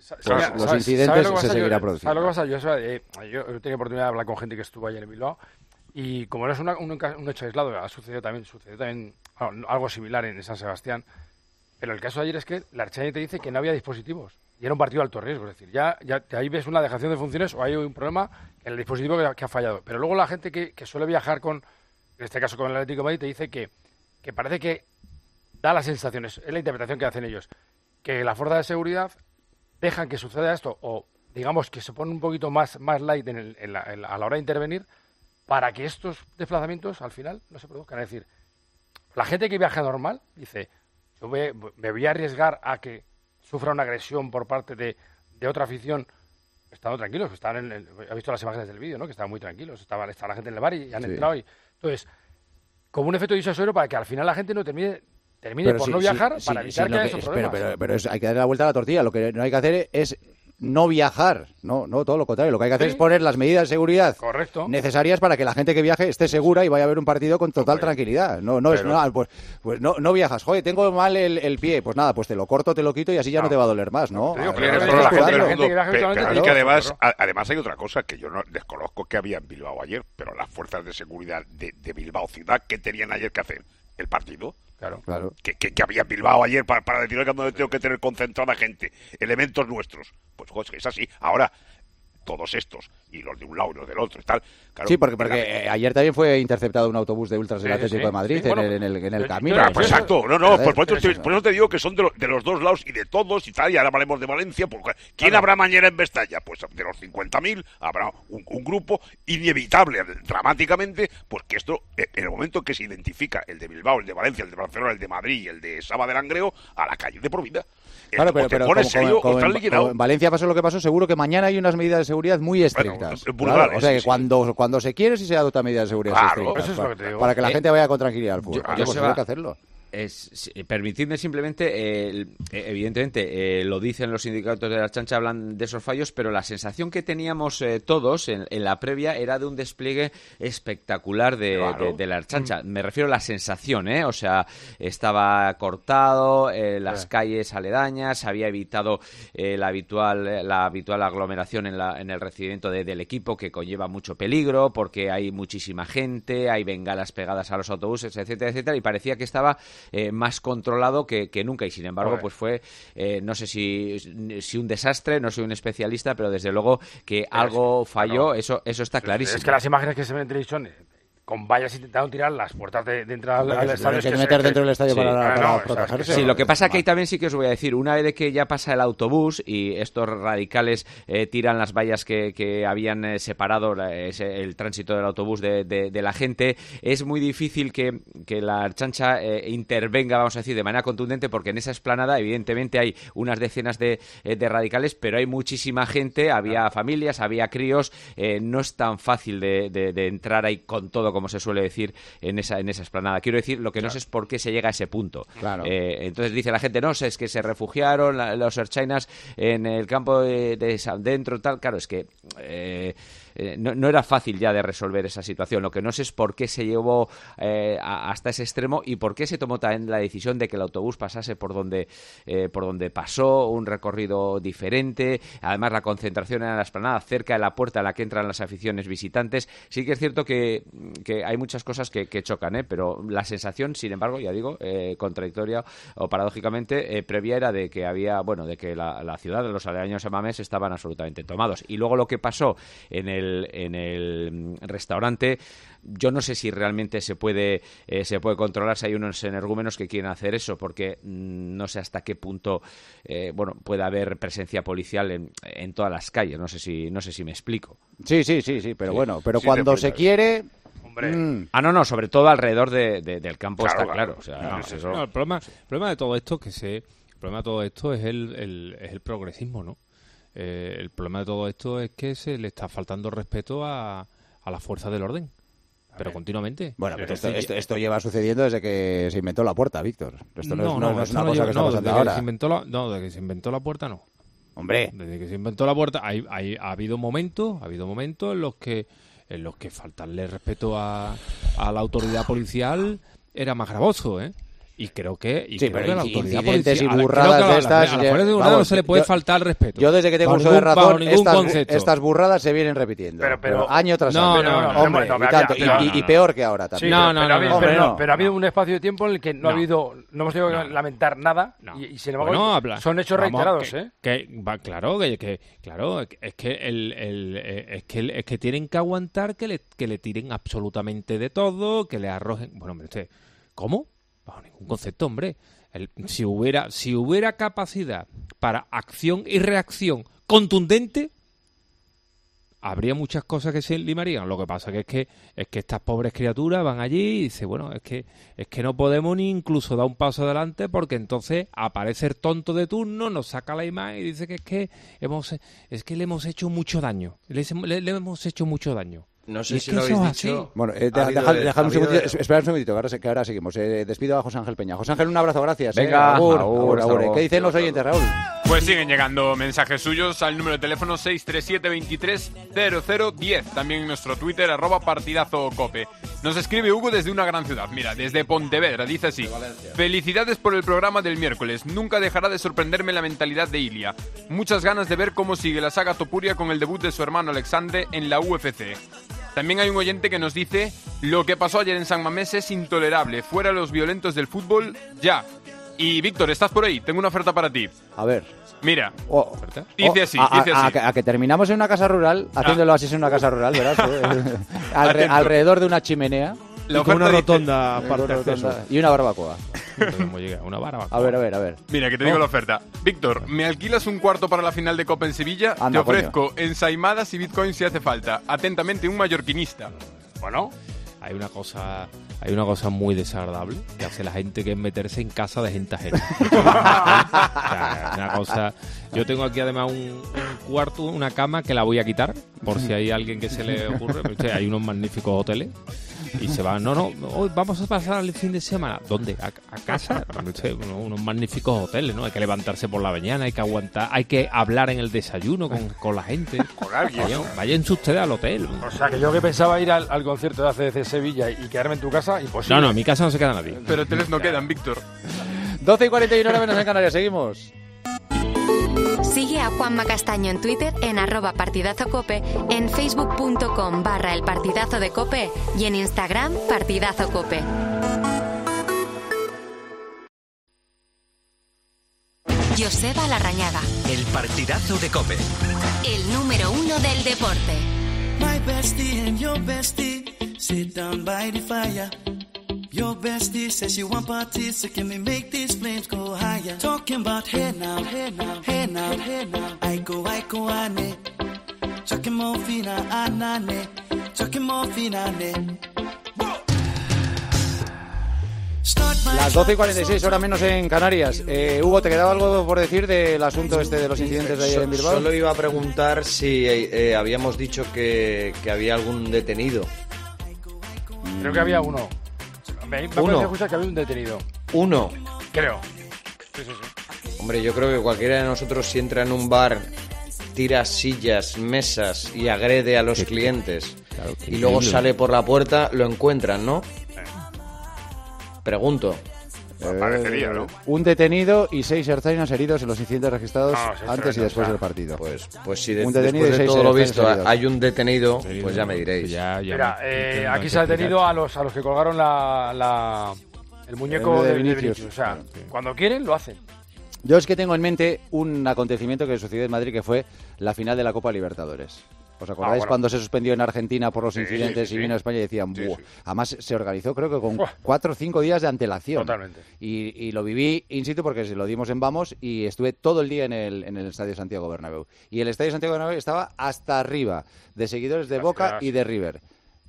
Sa- pues ¿sabes- los incidentes ¿sabes lo que se? Yo- seguirá ¿sabes produciendo. lo que pasa? Yo, eh, yo he tenido oportunidad de hablar con gente que estuvo ayer en Bilbao y como no es una- un, un hecho aislado, ha sucedido también, sucedió también bueno, algo similar en San Sebastián, pero el caso de ayer es que la Archani te dice que no había dispositivos y era un partido de alto riesgo, es decir, ya, ya ahí ves una dejación de funciones o hay un problema en el dispositivo que, ha- fallado. Pero luego la gente que, que suele viajar con, en este caso con el Atlético Madrid, te dice que, que parece que da las sensaciones, es la interpretación que hacen ellos, que la fuerza de seguridad dejan que suceda esto o digamos que se pone un poquito más, más light en el- en la- a la hora de intervenir para que estos desplazamientos al final no se produzcan. Es decir, la gente que viaja normal dice, yo voy- me voy a arriesgar a que sufra una agresión por parte de, de otra afición estando tranquilos, que estaban en el- he visto las imágenes del vídeo, ¿no? Que estaban muy tranquilos, estaba, estaba la gente en el bar y han Sí. entrado y entonces como un efecto disuasorio para que al final la gente no termine termine Pero por sí, no viajar sí, para evitar que haya esos pero, problemas. pero, pero es- hay que darle la vuelta a la tortilla. Lo que no hay que hacer es no viajar. No, no, todo lo contrario. Lo que hay que hacer Sí. es poner las medidas de seguridad Correcto. necesarias para que la gente que viaje esté segura y vaya a ver un partido con total tranquilidad. No, no es pues, pues no, no viajas. Joder, tengo mal el, el pie. Pues nada, pues te lo corto, te lo quito y así ya no, te va a doler más, ¿no? digo la gente del curando. mundo- que además, claro. a- además hay otra cosa que yo no desconozco que había en Bilbao ayer, pero las fuerzas de seguridad de, de Bilbao ciudad, ¿qué tenían ayer que hacer? El partido. Claro. Claro. que, que, que había Bilbao ayer para, para decir que no tengo que tener concentrada gente, elementos nuestros. Pues joder, es que es así. Ahora, todos estos, y los de un lado y los del otro y tal. claro, Sí, porque, porque eh, ayer también fue interceptado un autobús de ultras del Atlético de Madrid bueno, en, el, en el- en el yo- camino. pues exacto, no, no, Joder, por, por eso te, eso- por eso te digo que son de, lo- de los dos lados y de todos y tal, y ahora hablaremos de Valencia, porque ¿quién Claro. habrá mañana en Vestalla? Pues de los 50.000 habrá un, un grupo inevitable, dramáticamente, pues que esto, eh, en el momento que se identifica el de Bilbao, el de Valencia, el de Barcelona, el de Madrid y el de Saba de Langreo, a la calle de por vida. Claro, pero, pero como, serio como- como en, en Valencia pasó lo que pasó, seguro que mañana hay unas medidas de seguridad muy estrictas. Bueno, Claro, brutales, o sea que sí, cuando, cuando se quiere sí se adopta medidas de seguridad Claro, estrictas. eso es lo para, que te digo. para que la gente vaya con tranquilidad al fútbol. yo- Claro, yo pues se va- que hacerlo. Es, permitidme simplemente, eh, evidentemente, eh, lo dicen los sindicatos de la chancha, hablan de esos fallos, pero la sensación que teníamos eh, todos en, en la previa era de un despliegue espectacular de, Claro. de- de la chancha. Me refiero a la sensación, ¿eh? O sea, estaba cortado, eh, las Sí. calles aledañas, había evitado eh, la, habitual, la habitual aglomeración en, la, en el recibimiento de- del equipo, que conlleva mucho peligro, porque hay muchísima gente, hay bengalas pegadas a los autobuses, etcétera, etcétera, y parecía que estaba eh, más controlado que, que nunca. Y sin embargo pues fue eh, no sé si, si un desastre no soy un especialista pero desde luego que algo falló eso eso está clarísimo Es que las imágenes que se ven en televisión eh, con vallas intentando tirar las puertas de, de entrada al, Bueno, al se estadio. que se- meter dentro del estadio Sí. para, para no, o sea, protegerse. que Sí, lo que pasa es que ahí también sí que os voy a decir, una vez que ya pasa el autobús y estos radicales eh, tiran las vallas que, que habían eh, separado la- ese- el tránsito del autobús de, de- de la gente, es muy difícil que, que la chancha eh, intervenga, vamos a decir, de manera contundente, porque en esa esplanada evidentemente hay unas decenas de, eh, de radicales, pero hay muchísima gente, había familias, había críos, eh, no es tan fácil de, de- de entrar ahí con todo, como se suele decir, en esa, en esa esplanada. Quiero decir, lo que no sé es por qué se llega a ese punto. Claro. Eh, entonces dice la gente, no sé, es que se refugiaron la- los Erchainas en el campo de, de San Dentro, tal. Claro, es que eh, eh, no, era fácil ya de resolver esa situación. Lo que no sé es por qué se llevó eh, hasta ese extremo y por qué se tomó también la decisión de que el autobús pasase por donde, eh, por donde pasó, un recorrido diferente. Además, la concentración era en la esplanada, cerca de la puerta a la que entran las aficiones visitantes. Sí que es cierto que, que hay muchas cosas que, que chocan, pero la sensación, sin embargo, ya digo, contradictoria o paradójicamente, previa era de que había, bueno, de que la, la ciudad, los aledaños de Mamés estaban absolutamente tomados. Y luego lo que pasó en el, en el restaurante, yo no sé si realmente se puede, eh, se puede controlar si hay unos energúmenos que quieren hacer eso, porque mm, no sé hasta qué punto, eh, bueno, puede haber presencia policial en, en todas las calles. No sé si, no sé si me explico. Sí, sí, sí, sí, pero Sí. bueno, pero Sí, cuando se quiere... Hombre. mm, Ah, no, no, sobre todo alrededor de- de- del campo Claro, está claro. claro. o sea, No, vamos, sí, eso- no, el, problema, el problema de todo esto que se, el problema de todo esto es el, el- es el progresismo, ¿no? Eh, el problema de todo esto es que se le está faltando respeto a, a la fuerza del orden, pero continuamente. Bueno, pero Es esto, esto- esto lleva sucediendo desde que se inventó la puerta, Víctor. Esto no, es, no- no es una no cosa lleva- que está no, pasando desde que ahora. se inventó la, no, desde que se inventó la puerta no. Hombre. Desde que se inventó la puerta hay, hay- ha habido momentos, ha habido momentos en los que en los que faltarle respeto a, a la autoridad policial era más gravoso, ¿eh? Y creo que, y Sí, creo pero que la autoridad incidentes y burradas a estas, A de seguridad no vamos, se le puede yo- faltar el respeto. Yo desde que tengo uso de razón, estas, estas burradas se vienen repitiendo. Pero- pero- año tras No, año. no, no, pero hombre, y, tanto, y- pero- y- peor que ahora también. No, pero, no, pero no, ha habido, no, pero, hombre, no, no. pero ha habido un espacio de tiempo en el que no, ha habido, no hemos tenido que No. lamentar nada No. y, y sin embargo Bueno, habla- son hechos vamos, reiterados, que, ¿eh? que claro, que, claro, es que el, eh, es que el- es que tienen que aguantar que le, que le tiren absolutamente de todo, que le arrojen. Bueno, hombre, usted, ¿cómo? Bajo ningún concepto, hombre. El- si hubiera si hubiera capacidad para acción y reacción contundente, habría muchas cosas que se limarían. Lo que pasa que es que es que estas pobres criaturas van allí y dicen, bueno, es que es que no podemos ni incluso dar un paso adelante porque entonces aparece el tonto de turno, nos saca la imagen y dice que es que hemos es que le hemos hecho mucho daño. Le- le hemos hecho mucho daño. No sé si lo habéis es así. dicho. Bueno, eh, Ha deja- habido deja- de- dejad ha un segundito, de- espera un segundito, que ahora, que ahora seguimos. Eh, despido a José Ángel Peña. José Ángel, un abrazo, gracias. eh. Venga, Agur, agur, agur, hasta agur. luego. ¿Qué dicen los oyentes, Raúl? Pues siguen llegando mensajes suyos al número de teléfono 637-230010. También en nuestro Twitter, arroba partidazo cope. Nos escribe Hugo desde una gran ciudad. Mira, desde Pontevedra. Dice así. Felicidades por el programa del miércoles. Nunca dejará de sorprenderme la mentalidad de Ilia. Muchas ganas de ver cómo sigue la saga Topuria con el debut de su hermano Alexandre en la UFC. También hay un oyente que nos dice, lo que pasó ayer en San Mamés es intolerable, fuera los violentos del fútbol, ya. Y Víctor, ¿estás por ahí? Tengo una oferta para ti. A ver. Mira, Oh, dice oh, así, a, a- dice a así. que- a que terminamos en una casa rural, haciéndolo así en una casa rural, verás. eh. Alre- alrededor de una chimenea. La Y con una oferta dice- rotonda aparte de con acceso. rotonda, Y una barbacoa. ¿Cómo llega? Una barbacoa. A ver, a ver, a ver. Mira, que te digo la oferta. Víctor, ¿me alquilas un cuarto para la final de Copa en Sevilla? Anda, te ofrezco ensaimadas y bitcoins si hace falta. Atentamente, un mallorquinista. Bueno, Hay una cosa hay una cosa muy desagradable que hace la gente que es meterse en casa de gente ajena. O sea, una cosa. Yo tengo aquí además un, un cuarto, una cama que la voy a quitar por si hay alguien que se le ocurre. Pero, che, hay unos magníficos hoteles y se van. No, no, hoy vamos a pasar el fin de semana. ¿Dónde? ¿A, a casa? Che, unos, magníficos hoteles, ¿no? Hay que levantarse por la mañana, hay que aguantar, hay que hablar en el desayuno con, con la gente. con alguien. Vayan, váyanse ustedes al hotel. O sea, que yo que pensaba ir al, al concierto de ACDC Sevilla y quedarme en tu casa, imposible. No, no, en mi casa no se queda nadie. Pero hoteles no quedan, Víctor. 12 y 41 hora menos en Canarias, seguimos. Sigue a Juanma Castaño en Twitter en arroba partidazo cope, en facebook.com barra el partidazo de cope y en Instagram partidazo cope. Joseba Larrañaga, El partidazo de Cope. el número uno del deporte. My bestie and your bestie sit down by the fire. Your bestie says she want parties, so can we make these flames go higher? Talking about hey now, hey now, hey now, hey now. I go, I go, ane. Chucking morphina, anane. Chucking morphina, ane. Start my Las 12 y 46 horas menos en Canarias. Eh, Hugo, ¿te quedaba algo por decir del asunto este de los incidentes de ayer en Bilbao? Solo iba a preguntar si eh, eh, habíamos dicho que, que había algún detenido. Creo que había uno. Me, me Uno. parece escuchar que había un detenido. Uno. Creo. Sí, sí, sí. Hombre, yo creo que cualquiera de nosotros si entra en un bar tira sillas, mesas y agrede a los clientes y luego sale por la puerta, lo encuentran, ¿no? Pregunto. Parecería, ¿no? Un detenido y seis ertzainas heridos en los incidentes registrados Ah, antes y después ah. del partido. Pues, pues si de- un detenido después y de seis todo lo visto heridos. hay un detenido, pues ya me diréis. Mira, eh, aquí se ha detenido a los, a los que colgaron la, la- el muñeco El de de, de Vinicius. Vinicius. O sea, cuando quieren, lo hacen. Yo es que tengo en mente un acontecimiento que sucedió en Madrid que fue la final de la Copa Libertadores. ¿Os acordáis Ah, bueno. cuando se suspendió en Argentina por los Sí, incidentes sí, y vino a España y decían. Además se organizó creo que con Buah. cuatro o cinco días de antelación. Totalmente. Y, y lo viví in situ porque se lo dimos en Vamos y estuve todo el día en el, en el Estadio Santiago Bernabéu. Y el Estadio Santiago Bernabéu estaba hasta arriba de seguidores de Las Boca y de River.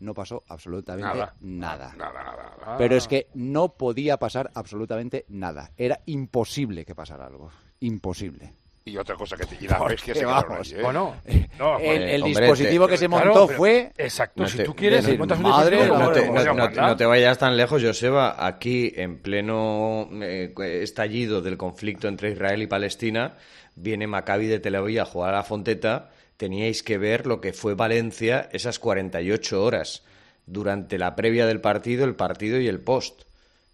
No pasó absolutamente Nada. nada. Nada, nada, nada. Pero es que no podía pasar absolutamente nada. Era imposible que pasara algo. Imposible. Y otra cosa que te... Y las bestias se vamos, allí, ¿eh? Bueno, no, el pues, el hombre, dispositivo te- que se montó fue... Exacto, No si te- tú quieres, decir, montas un madre dispositivo, de No te, no te vayas tan lejos, Joseba. Aquí, en pleno eh, estallido del conflicto entre Israel y Palestina, viene Maccabi de Tel Aviv a jugar a la Fonteta. Teníais que ver lo que fue Valencia esas 48 horas durante la previa del partido, el partido y el post.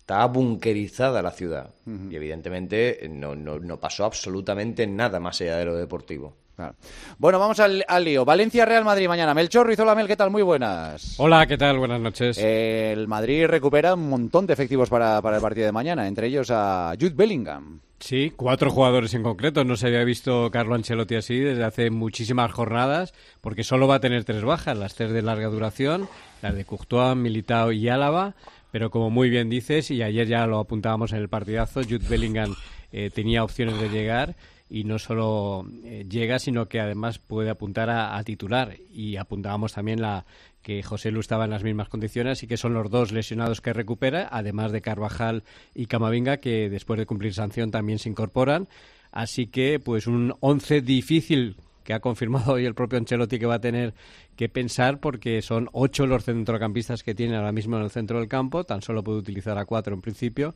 Estaba bunkerizada la ciudad. Y evidentemente eh, no, no, no pasó absolutamente nada más allá de lo deportivo. Claro. Bueno, vamos al, al lío. Valencia-Real Madrid mañana. Melchor Rizolamel, ¿qué tal? Muy buenas. Hola, ¿qué tal? Buenas noches. El Madrid recupera un montón de efectivos para, para el partido de mañana, entre ellos a Jude Bellingham. Sí, cuatro jugadores en concreto. No se había visto Carlo Ancelotti así desde hace muchísimas jornadas, porque solo va a tener tres bajas, las tres de larga duración, las de Courtois, Militao y Álava. Pero como muy bien dices, y ayer ya lo apuntábamos en el partidazo, Jude Bellingham eh, tenía opciones de llegar y no solo eh, llega, sino que además puede apuntar a, a titular. Y apuntábamos también la que José Lu estaba en las mismas condiciones y que son los dos lesionados que recupera, además de Carvajal y Camavinga, que después de cumplir sanción también se incorporan. Así que, pues un 11 difícil que ha confirmado hoy el propio Ancelotti que va a tener que pensar porque son ocho los centrocampistas que tiene ahora mismo en el centro del campo, tan solo puede utilizar a cuatro en principio.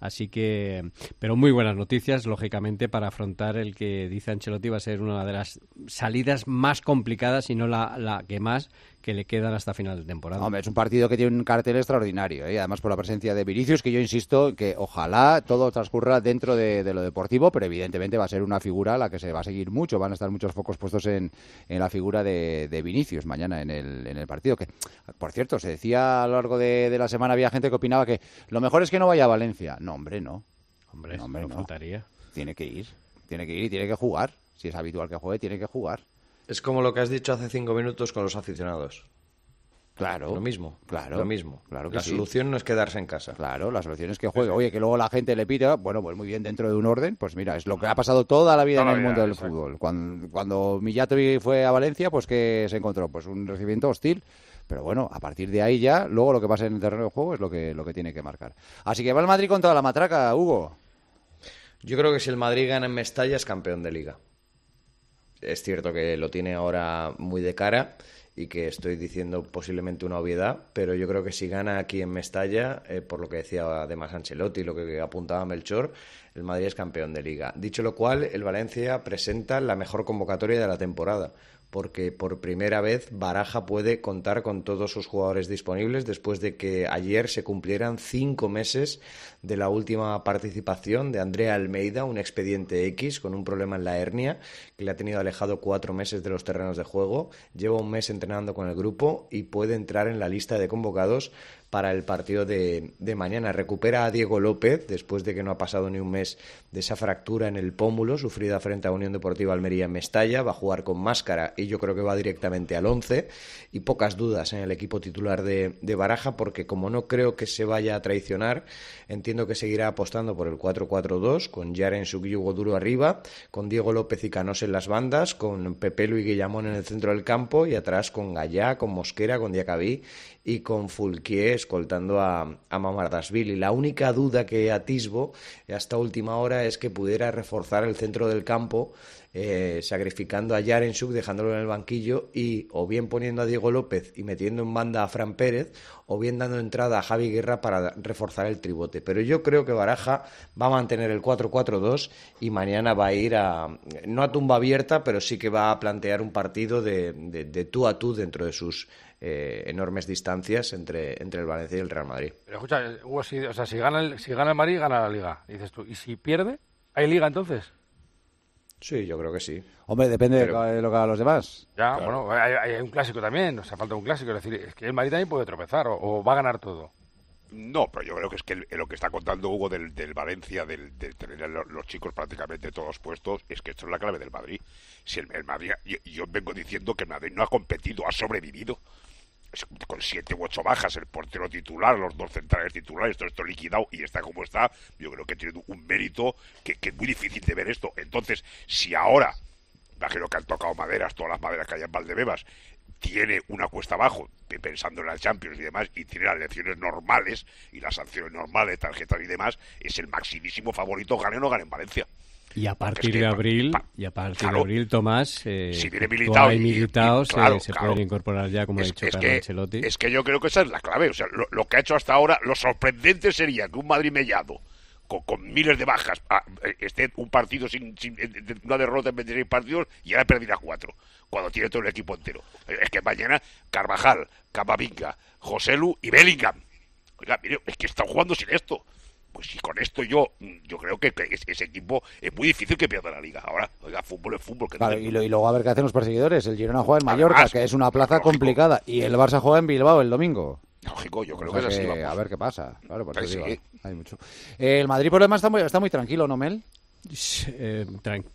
Así que, pero muy buenas noticias, lógicamente, para afrontar el que dice Ancelotti va a ser una de las salidas más complicadas, si no la, la que más, que le quedan hasta final de temporada. Hombre, es un partido que tiene un cartel extraordinario, ¿eh? además por la presencia de Vinicius, que yo insisto que ojalá todo transcurra dentro de, de lo deportivo, pero evidentemente va a ser una figura a la que se va a seguir mucho, van a estar muchos focos puestos en, en la figura de, de Vinicius mañana en el, en el partido. Que, por cierto, se decía a lo largo de, de la semana, había gente que opinaba que lo mejor es que no vaya a Valencia. No, hombre, no. Hombre, No, hombre, no no. faltaría. Tiene que ir, tiene que ir y tiene que jugar. Si es habitual que juegue, tiene que jugar. Es como lo que has dicho hace cinco minutos con los aficionados. Claro. Lo mismo. Claro. Lo mismo. Claro que la sí. solución no es quedarse en casa. Claro, la solución es que juegue. Oye, que luego la gente le pida, bueno, pues muy bien, dentro de un orden, pues mira, es lo que ha pasado toda la vida Toda en el mundo del exacto. fútbol. Cuando, cuando Millatovi fue a Valencia, pues que se encontró pues un recibimiento hostil. Pero bueno, a partir de ahí ya, luego lo que pasa en el terreno de juego es lo que, lo que tiene que marcar. Así que va el Madrid con toda la matraca, Hugo. Yo creo que si el Madrid gana en Mestalla es campeón de liga. Es cierto que lo tiene ahora muy de cara y que estoy diciendo posiblemente una obviedad, pero yo creo que si gana aquí en Mestalla, eh, por lo que decía además Ancelotti, lo que apuntaba Melchor, el Madrid es campeón de liga. Dicho lo cual, el Valencia presenta la mejor convocatoria de la temporada porque por primera vez Baraja puede contar con todos sus jugadores disponibles después de que ayer se cumplieran cinco meses de la última participación de Andrea Almeida, un expediente X con un problema en la hernia que le ha tenido alejado cuatro meses de los terrenos de juego. Lleva un mes entrenando con el grupo y puede entrar en la lista de convocados para el partido de, de mañana. Recupera a Diego López después de que no ha pasado ni un mes de esa fractura en el pómulo sufrida frente a Unión Deportiva Almería en Mestalla. Va a jugar con máscara y yo creo que va directamente al 11 y pocas dudas en el equipo titular de, de Baraja porque como no creo que se vaya a traicionar, entiendo que seguirá apostando por el 4-4-2 con Yaren Sugyugo duro arriba, con Diego López y Canos en las bandas, con Pepelu y Guillamón en el centro del campo y atrás con Gallá, con Mosquera, con Diacabí y con Fulquier escoltando a, a Mamardashvili. La única duda que atisbo hasta última hora es que pudiera reforzar el centro del campo eh, sacrificando a Yarensuk, dejándolo en el banquillo y o bien poniendo a Diego López y metiendo en banda a Fran Pérez o bien dando entrada a Javi Guerra para reforzar el tribote. Pero yo creo que Baraja va a mantener el 4-4-2 y mañana va a ir a, no a tumba abierta, pero sí que va a plantear un partido de, de tú a tú dentro de sus eh, enormes distancias entre, entre el Valencia y el Real Madrid. Pero escucha, Hugo, si, o sea, si gana, el, si gana el Madrid, gana la Liga, dices tú. ¿Y si pierde? ¿Hay Liga entonces? Sí, yo creo que sí. Hombre, depende Pero- de lo que hagan los demás. Ya, bueno, hay, hay un clásico también, o sea, falta un clásico. Es decir, es que el Madrid también puede tropezar o, o va a ganar todo. No, pero yo creo que es que el- lo que está contando Hugo del, del Valencia, del, de tener a lo- los chicos prácticamente todos puestos, es que esto es la clave del Madrid. Si el, el Madrid, yo, yo vengo diciendo que el Madrid no ha competido, ha sobrevivido. Con siete u ocho bajas, el portero titular, los dos centrales titulares, todo esto liquidado y está como está, yo creo que tiene un mérito que, es muy difícil de ver esto. Entonces, si ahora, imagino que han tocado maderas, todas las maderas que hay en Valdebebas, tiene una cuesta abajo, pe- pensando en las Champions y demás, y tiene las lecciones normales y las sanciones normales, tarjetas y demás, es el maximísimo favorito, gane o no gane en Valencia. Y a partir que de pa- abril, y a partir claro. de abril, Tomás, eh, Si viene Militao y y- y- Militao se- claro, se, claro. pueden incorporar ya, como ha dicho es que, Ancelotti. es que yo creo que esa es la clave. O sea, lo, lo que ha hecho hasta ahora, lo sorprendente sería que un Madrid mellado, con, con miles de bajas, ah, eh, esté un partido sin, sin- eh, una derrota en 26 partidos y ahora perdirá cuatro, cuando tiene todo el equipo entero. Eh, Es que mañana Carvajal, Camavinga, Joselu y Bellingham. Oiga, mire, es que están jugando sin esto. Pues si con esto yo, yo creo que, que ese, equipo es muy difícil que pierda la liga. Ahora, oiga, fútbol es fútbol. Que no Claro, y, lo- y luego a ver qué hacen los perseguidores. El Girona juega en Mallorca, Además, que es una plaza complicada. Y el Barça juega en Bilbao el domingo. Lógico, yo creo O sea que es así. vamos. a ver qué pasa. Claro, por eso Pues digo, hay mucho. Eh, el Madrid por lo demás está muy, está muy tranquilo, ¿no, Mel? Eh,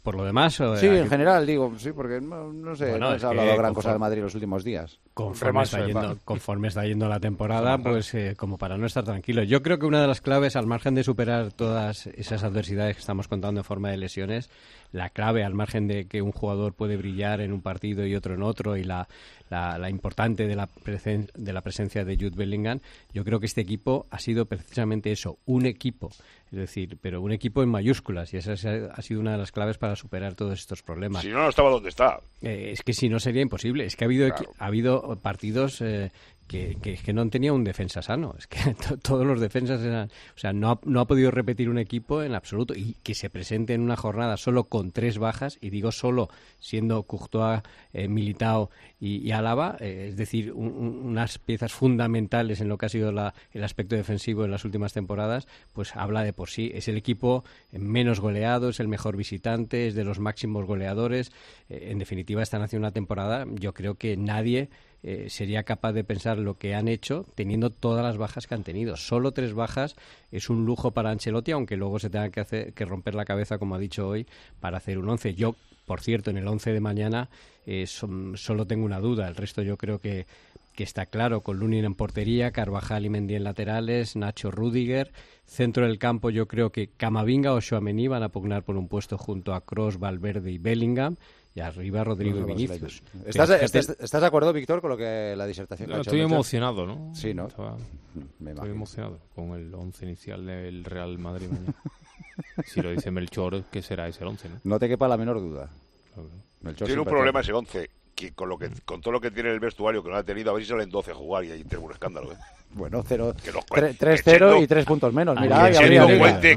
por lo demás, o- Sí, aquí- en general, digo, sí, porque no, no sé, Bueno, no se ha hablado gran conforme- cosa del Madrid los últimos días. Conforme está, yendo, conforme está yendo la temporada, pues eh, como para no estar tranquilo. Yo creo que una de las claves, al margen de superar todas esas adversidades que estamos contando en forma de lesiones, la clave, al margen de que un jugador puede brillar en un partido y otro en otro, y la, la, la importante de la, presen- de la presencia de Jude Bellingham, yo creo que este equipo ha sido precisamente eso, un equipo. Es decir, pero un equipo en mayúsculas, y esa ha sido una de las claves para superar todos estos problemas. Si no, no estaba donde está. Eh, es que si no sería imposible. Es que ha habido, ha habido partidos eh, que, que, que no tenido un defensa sano. Es que to- todos los defensas eran... O sea, no ha, no ha podido repetir un equipo en absoluto. Y que se presente en una jornada solo con tres bajas, y digo solo siendo Courtois, eh, Militao y, y Álava, eh, es decir, un- un- unas piezas fundamentales en lo que ha sido la- el aspecto defensivo en las últimas temporadas, pues habla de por sí. Es el equipo menos goleado, es el mejor visitante, es de los máximos goleadores. Eh, en definitiva, están haciendo una temporada, yo creo que nadie eh, sería capaz de pensar lo que han hecho teniendo todas las bajas que han tenido. Solo tres bajas es un lujo para Ancelotti, aunque luego se tenga que, hacer, que romper la cabeza, como ha dicho hoy, para hacer un once. Yo, por cierto, en el once de mañana eh, son- solo tengo una duda. El resto yo creo que, está claro, con Lunin en portería, Carvajal y Mendy en laterales, Nacho Rudiger. Centro del campo yo creo que Camavinga o Chouameni van a pugnar por un puesto junto a Cross, Valverde y Bellingham. Y arriba Rodrigo y Vinicius. ¿Estás, Pero estás- fíjate- ¿Estás de acuerdo, Víctor, con lo que la disertación que ha hecho Estoy emocionado, ¿no? Sí, ¿no? Estaba- Me estoy emocionado con el once inicial del Real Madrid mañana. si lo dice Melchor, ¿qué será ese once, no? No te quepa la menor duda. Melchor Tiene un problema ese 11, que con, lo que, con todo lo que tiene el vestuario que no ha tenido, a ver si salen 12 a jugar y ahí tengo un escándalo. ¿eh? Bueno, cero, Que los tre- cuen- que 3-0 Chendo- y 3 puntos menos. que Mira, ya Chendo ¿no?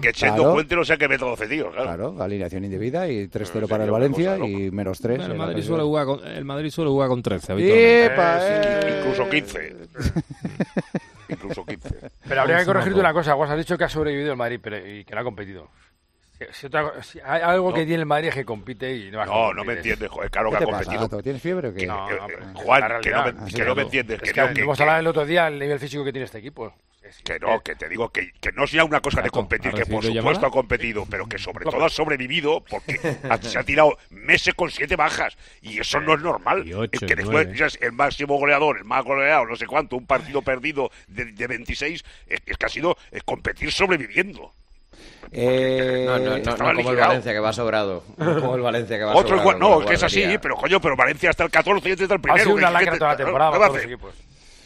que Chendo Claro. Puente no sea que mete 12 tíos, claro. Claro, alineación indebida y 3-0 Pero para el Valencia cosa y menos 3. Bueno, el, Madrid suele jugar con, el Madrid suele jugar con 13 habitualmente. ¡Epa, Eh, eh! Incluso 15. Incluso 15. Pero habría que corregirte una cosa. Vos has dicho que ha sobrevivido el Madrid pero, y que no ha competido. Si, si otra- si hay algo No. que tiene el Madrid es que compite y no ha No, no me entiendes, joder, claro ¿Qué que ha competido. ¿Tienes fiebre o qué? No, Eh, no, eh, Juan, que no me, Así que no me entiendes. Es Que, que, no, que, hemos que- hablado el otro día del nivel físico que tiene este equipo. Es que no, que te digo que, que no sea una cosa de competir, ¿ha que por supuesto llamada? ha competido, pero que sobre todo ha sobrevivido porque ha- se ha tirado meses con siete bajas y eso no es normal. Y ocho, que después nueve. el máximo goleador, el más goleado, no sé cuánto, un partido perdido de, de 26, es, es que ha sido competir sobreviviendo. Eh, No, no, no, no como el. Valencia que va sobrado. No como el Valencia que va Otro sobrado. igual, no, es que es así, pero coño, pero Valencia hasta el 14 y este está el Ha primero. sido una ¿qué- qué lacra toda la ¿qué temporada va a para todos los hacer? equipos.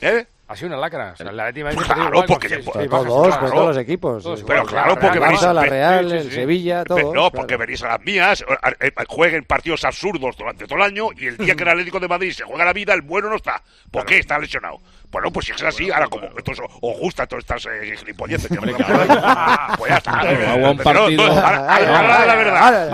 ¿Eh? Ha sido una lacra. O claro, porque sí, todos, pues, todos los equipos. Pero claro, porque venís a la Real, el Sevilla, todos. Pero no, porque venís a las mías, eh, jueguen partidos absurdos durante todo el año y el día que el Atlético de Madrid se juega la vida, el bueno no está. ¿Por qué está lesionado? Bueno, pues si es así, ahora como os gusta todas estas eh, gilipolleces que pues ya está. Un partido. Ahora la verdad.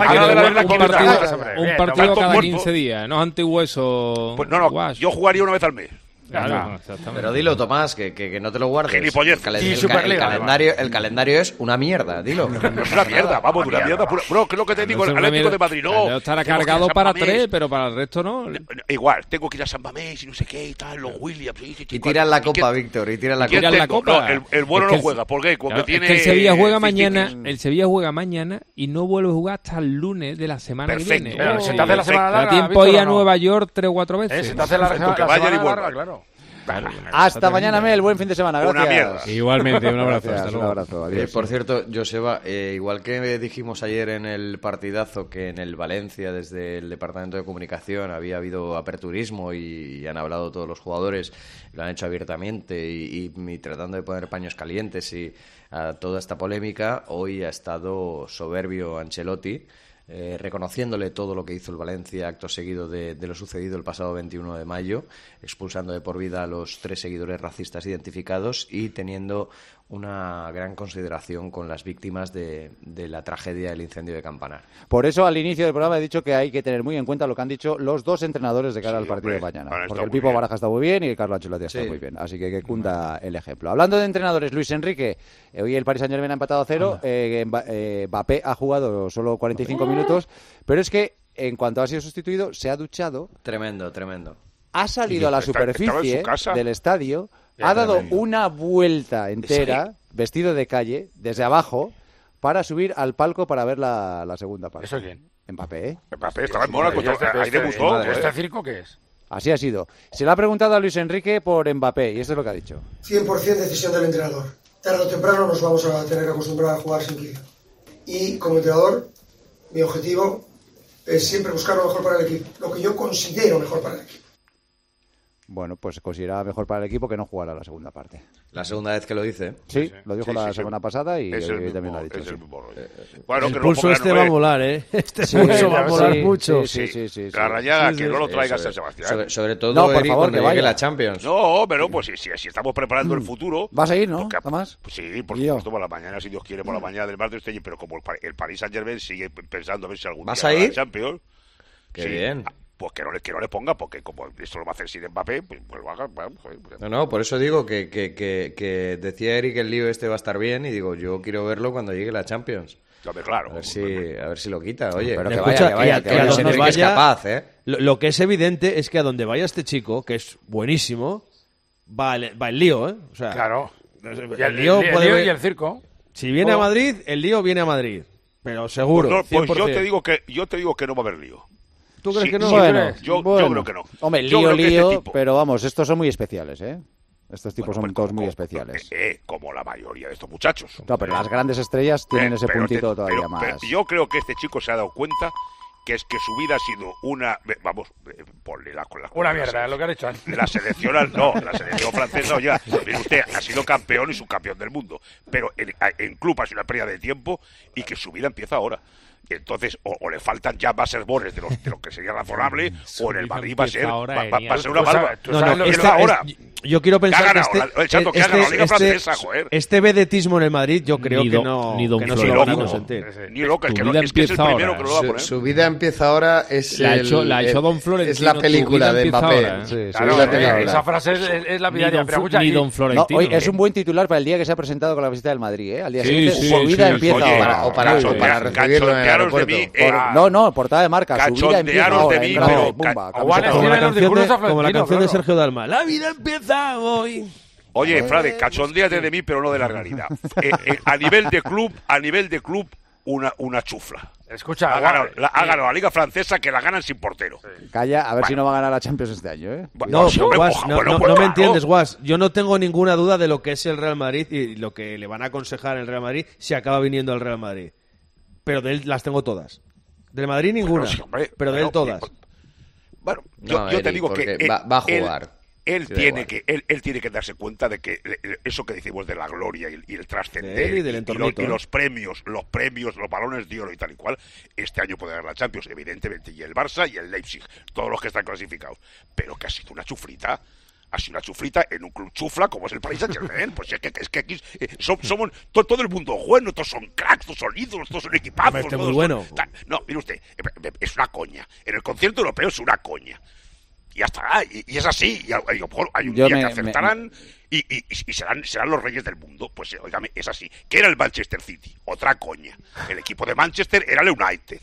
Un partido cada pues, 15 días, no antiguo eso. Pues no, no, yo jugaría una vez al mes. Claro, Pero dilo, Tomás, que, que, que no te lo guardes. Gilipollez. El, calen- Sí, el el calendario, el calendario es una mierda, dilo. No es una mierda, vamos, una mierda. pura. Bro, que es lo que te digo, el Atlético de Madrid no. Estará cargado para tres, pero para el resto no. Igual, tengo que ir a San Mamés y no sé qué y tal, los Williams. Y, y- tiran la copa, Víctor, y tiran la copa. la copa. El, bueno no juega, ¿por qué? Porque tiene. el Sevilla juega mañana, el Sevilla juega mañana y no vuelve a jugar hasta el lunes de la semana Perfecto. que viene. Pero Oh, se te hace la semana larga, tiempo a ir a. Nueva York tres o cuatro eh, veces. se te hace la, semana larga, claro. Ah, hasta mañana. Mel. Buen fin de semana. Gracias. Igualmente, un abrazo. Por cierto, Joseba, eh, igual que dijimos ayer en el partidazo que en el Valencia, desde el Departamento de Comunicación, había habido aperturismo y, han hablado todos los jugadores, lo han hecho abiertamente y, y tratando de poner paños calientes y a toda esta polémica, hoy ha estado soberbio Ancelotti eh, reconociéndole todo lo que hizo el Valencia acto seguido de, de, lo sucedido el pasado 21 de mayo, expulsando de por vida a los tres seguidores racistas identificados y teniendo una gran consideración con las víctimas de, de, la tragedia del incendio de Campanar. Por eso al inicio del programa he dicho que hay que tener muy en cuenta lo que han dicho los dos entrenadores de cara sí, al partido de mañana. Porque el Pipo bien. Baraja está muy bien y el Carlos Ancelotti está muy bien. Así que que cunda el ejemplo. Hablando de entrenadores, Luis Enrique, eh, hoy el Paris Saint Germain ha empatado a cero. Eh, eh, Mbappé ha jugado solo 45 minutos, pero es que en cuanto ha sido sustituido, se ha duchado. Tremendo, tremendo. Ha salido a la superficie del estadio ha dado una vuelta entera, vestido de calle, desde abajo, para subir al palco para ver la, segunda parte. ¿Eso quién? Mbappé. ¿eh? Mbappé, estaba en Mónaco, ahí este debutó. ¿Este circo qué es? Así ha sido. Se le ha preguntado a Luis Enrique por Mbappé y esto es lo que ha dicho. 100% decisión del entrenador. Tarde o temprano nos vamos a tener que acostumbrar a jugar sin Kylian. Y como entrenador, mi objetivo es siempre buscar lo mejor para el equipo, lo que yo considero mejor para el equipo. Bueno, pues consideraba mejor para el equipo que no jugara la segunda parte. La segunda vez que lo dice. Sí, sí lo dijo la semana pasada y también lo ha dicho. Es el mismo. Eh, eh, bueno, el que pulso no este va a volar, ¿eh? Este pulso va a volar mucho. Sí, sí, sí. la rayaga, que no lo traiga San Sebastián. Sobre, todo, no, por Eric, favor, que vaya. la Champions. No, pero pues si, estamos preparando el futuro... Va a seguir, ¿no? Porque, más? Pues, sí, por supuesto, por la mañana, si Dios quiere, por la mañana del martes. Pero como el Paris Saint-Germain sigue pensando a ver si algún día la Champions... Qué bien pues que no le, que no le ponga, porque como esto lo va a hacer sin Mbappé, pues, pues lo haga. Pues, pues no, no, por eso digo que, que, que, que decía Eric el lío este va a estar bien y digo, yo quiero verlo cuando llegue la Champions. Claro, claro. A ver si, a ver si lo quita, oye. Pero que vaya, que vaya, que, vaya, capaz, ¿eh? Lo, que es evidente es que a donde vaya este chico, que es buenísimo, va el, lío, ¿eh? O sea, claro. El, lío, y el circo. Si viene a oh. Madrid, el lío viene a Madrid. Pero seguro. Pues, pues yo te digo que yo te digo que no va a haber lío. ¿Tú crees sí, que no? Sí, bueno, yo, bueno. yo, creo que no. Hombre, lío, este lío, este tipo... pero vamos, estos son muy especiales, ¿eh? Estos tipos bueno, son pues todos muy especiales. Eh, eh, como la mayoría de estos muchachos. No, pero las grandes estrellas tienen eh, ese puntito este, todavía pero, más. Pero yo creo que este chico se ha dado cuenta que es que su vida ha sido una eh, vamos eh, ponle la con la una mierda la, lo que han hecho antes. la selección no la selección francesa ya mire usted ha sido campeón y subcampeón del mundo pero en, en club ha sido una pérdida de tiempo y que su vida empieza ahora entonces, o, le faltan ya más errores de, los, de lo que sería razonable, o en el Madrid va a ser, va, ser una barba. No, no, ahora. Yo quiero pensar que este, este- la, chato, este, francesa, este, vedetismo en el Madrid, yo creo ni que no, ni don que se lo vamos a sentir. Eh, ni loca, es que, no, es, que es el primero que lo va a poner. Su, vida empieza ahora es la el, hecho, la el, hecho Don Florentino. Es la película de Mbappé. ¿eh? Eh, esa frase es la vida Ni Don Florentino. Es un buen titular para el día que se ha presentado con la visita del Madrid. Al día siguiente, su vida empieza ahora. O para recibirlo en eh, no, no, portada de marca. de mí, pero. Como la canción, de, Sergio Dalma. La vida empieza hoy. Oye, Frade, cachondéate de mí, pero no de la realidad. Eh, eh, a nivel de club, a nivel de club, una, una chufla. Escucha, Ha ganado, la, Liga Francesa que la ganan sin portero. Calla, a ver si no va a ganar la Champions este año, ¿eh? Pues no, me entiendes, oh. Guas. Yo no tengo ninguna duda de lo que es el Real Madrid y lo que le van a aconsejar el Real Madrid si acaba viniendo al Real Madrid pero de él las tengo todas. Del Madrid ninguna, pero de él todas. Bueno, yo, te digo que va, a jugar. Él, tiene que él, él, tiene que darse cuenta de que eh, eh, eso que decimos de la gloria y, el trascender y, los, y, ¿eh? los, premios los premios los balones de oro y tal y cual este año puede dar la Champions evidentemente y el Barça y el Leipzig todos los que están clasificados pero que ha sido una chufrita Sido una chufrita en un club chufla como es el Paris Saint Germain. Pues es que, es que aquí eh, som- somos to- todo el mundo bueno, todos son cracks, todos son ídolos, todos son equipazos. Este todos muy son-. No, mire usted, eh, eh, es una coña. En el concierto europeo es una coña. Y ya está, y, y es así. Y a, y a lo mejor hay un Yo día me- que me- acertarán y, y- y serán, serán los reyes del mundo. Pues, óigame, es así. ¿Qué era el Manchester City? Otra coña. El equipo de Manchester era el United.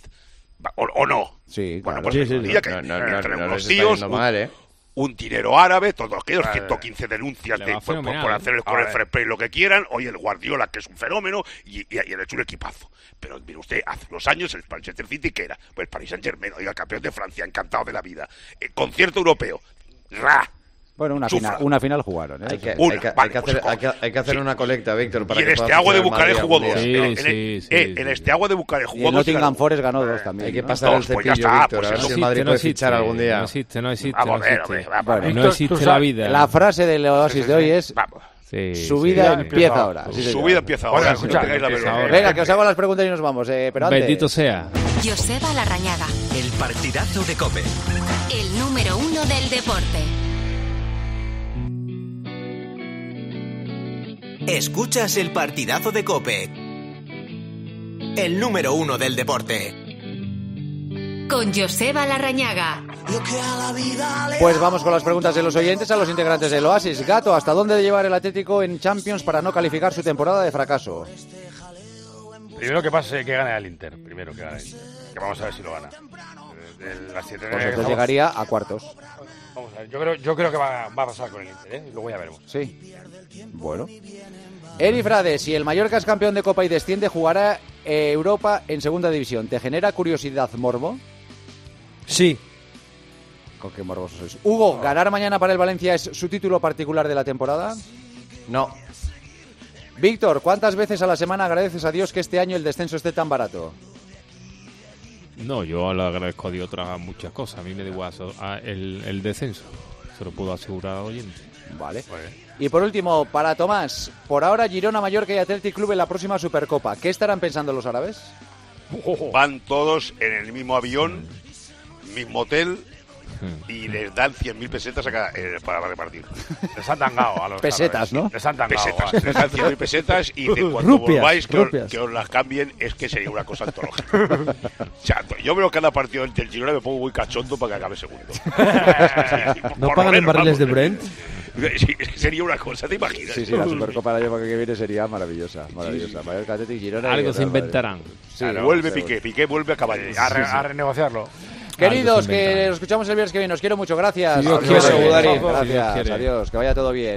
¿O, o no? Sí, Bueno, claro. pues Sí, sí, no, que no, no, no, entre no tíos, yendo un, mal, ¿eh? Un dinero árabe, todos aquellos Vale. 115 denuncias de, por, por- hacer el, con el fair play lo que quieran. Hoy el Guardiola, que es un fenómeno, y, y, hecho un equipazo. Pero mire usted, hace unos años el Manchester City, que era? Pues el Paris Saint Germain, oiga, campeón de Francia, encantado de la vida. Eh, concierto europeo. Ra. Bueno, una final, una final jugaron. ¿eh? Hay que, Una, hay que- vale, hay que hacer, hay que- hay que hacer sí. una colecta, Víctor, para y en este agua de Madrid jugó dos. Sí, En, sí, el- sí, eh, sí. en este agua de Bucarest Y jugó el dos. y Nottingham. Forest ganó dos también. Hay que ¿no? pasar el pues cepillo, está, Víctor, pues a ver eso si el sí, Madrid no puede existe, fichar algún día. No existe, no existe, Vamos no ver, existe. no existe la vida. La frase del oasis de hoy es Vamos. Sí, su sí. vida Ya empieza empieza ahora. Sí, Su vida empieza Bueno, ahora. escucha, no. Venga, que os hago las preguntas y nos vamos. Eh, pero antes... Bendito sea. Joseba Larrañaga, El partidazo de Cope. el número uno del deporte. Escuchas el partidazo de Cope. El número uno del deporte. Con Joseba Larrañaga. Pues vamos con las preguntas de los oyentes a los integrantes del Oasis. Gato, ¿hasta dónde de llevar el Atlético en Champions para no calificar su temporada de fracaso? Primero que pase que gane el Inter. Primero que gane el Inter. Que vamos a ver si lo gana. De las siete- Pues entonces llegaría a cuartos. Vamos a ver. Yo creo, yo creo que va, va a pasar con el Inter, ¿eh? Luego ya veremos. Sí. Bueno. Eri Frade, si el Mallorca es campeón de Copa y desciende, jugará eh, Europa en segunda división. ¿Te genera curiosidad, Morbo? Sí. ¿Con qué morboso sois? Hugo, ¿ganar mañana para el Valencia es su título particular de la temporada? No. Víctor, ¿cuántas veces a la semana agradeces a Dios que este año el descenso esté tan barato? No, yo le agradezco a Dios otras muchas cosas. A mí me da igual so- a- el, el descenso. Se lo puedo asegurar al oyente. Vale. Y por último, para Tomás, por ahora Girona, Mallorca y Athletic Club en la próxima Supercopa. ¿Qué estarán pensando los árabes? Van todos en el mismo avión, mismo hotel, y les dan 100.000 pesetas a cada- eh, para repartir. Les han tangado a los Pesetas, ¿no? Les han tangado. Pesetas, les dan 100.000 pesetas y dicen, cuando Rupias, volváis que os, que os las cambien es que sería una cosa antológica. O sea, yo veo cada partido del Girona y me pongo muy cachondo para que acabe segundo. ¿No pagan en barriles de. Brent? Sí, sería una cosa, ¿te imaginas? Sí, sí, la Supercopa del año que viene sería maravillosa. Maravillosa. Mallorca, Girona. y Algo se inventarán. Sí, vuelve seguro. Piqué, Piqué vuelve a caballo. A, re- a renegociarlo. Queridos, que nos escuchamos el viernes que viene. Os quiero mucho. Gracias. Si Dios Adiós. quiere, Gracias. si Dios quiere. Adiós. Que vaya todo bien.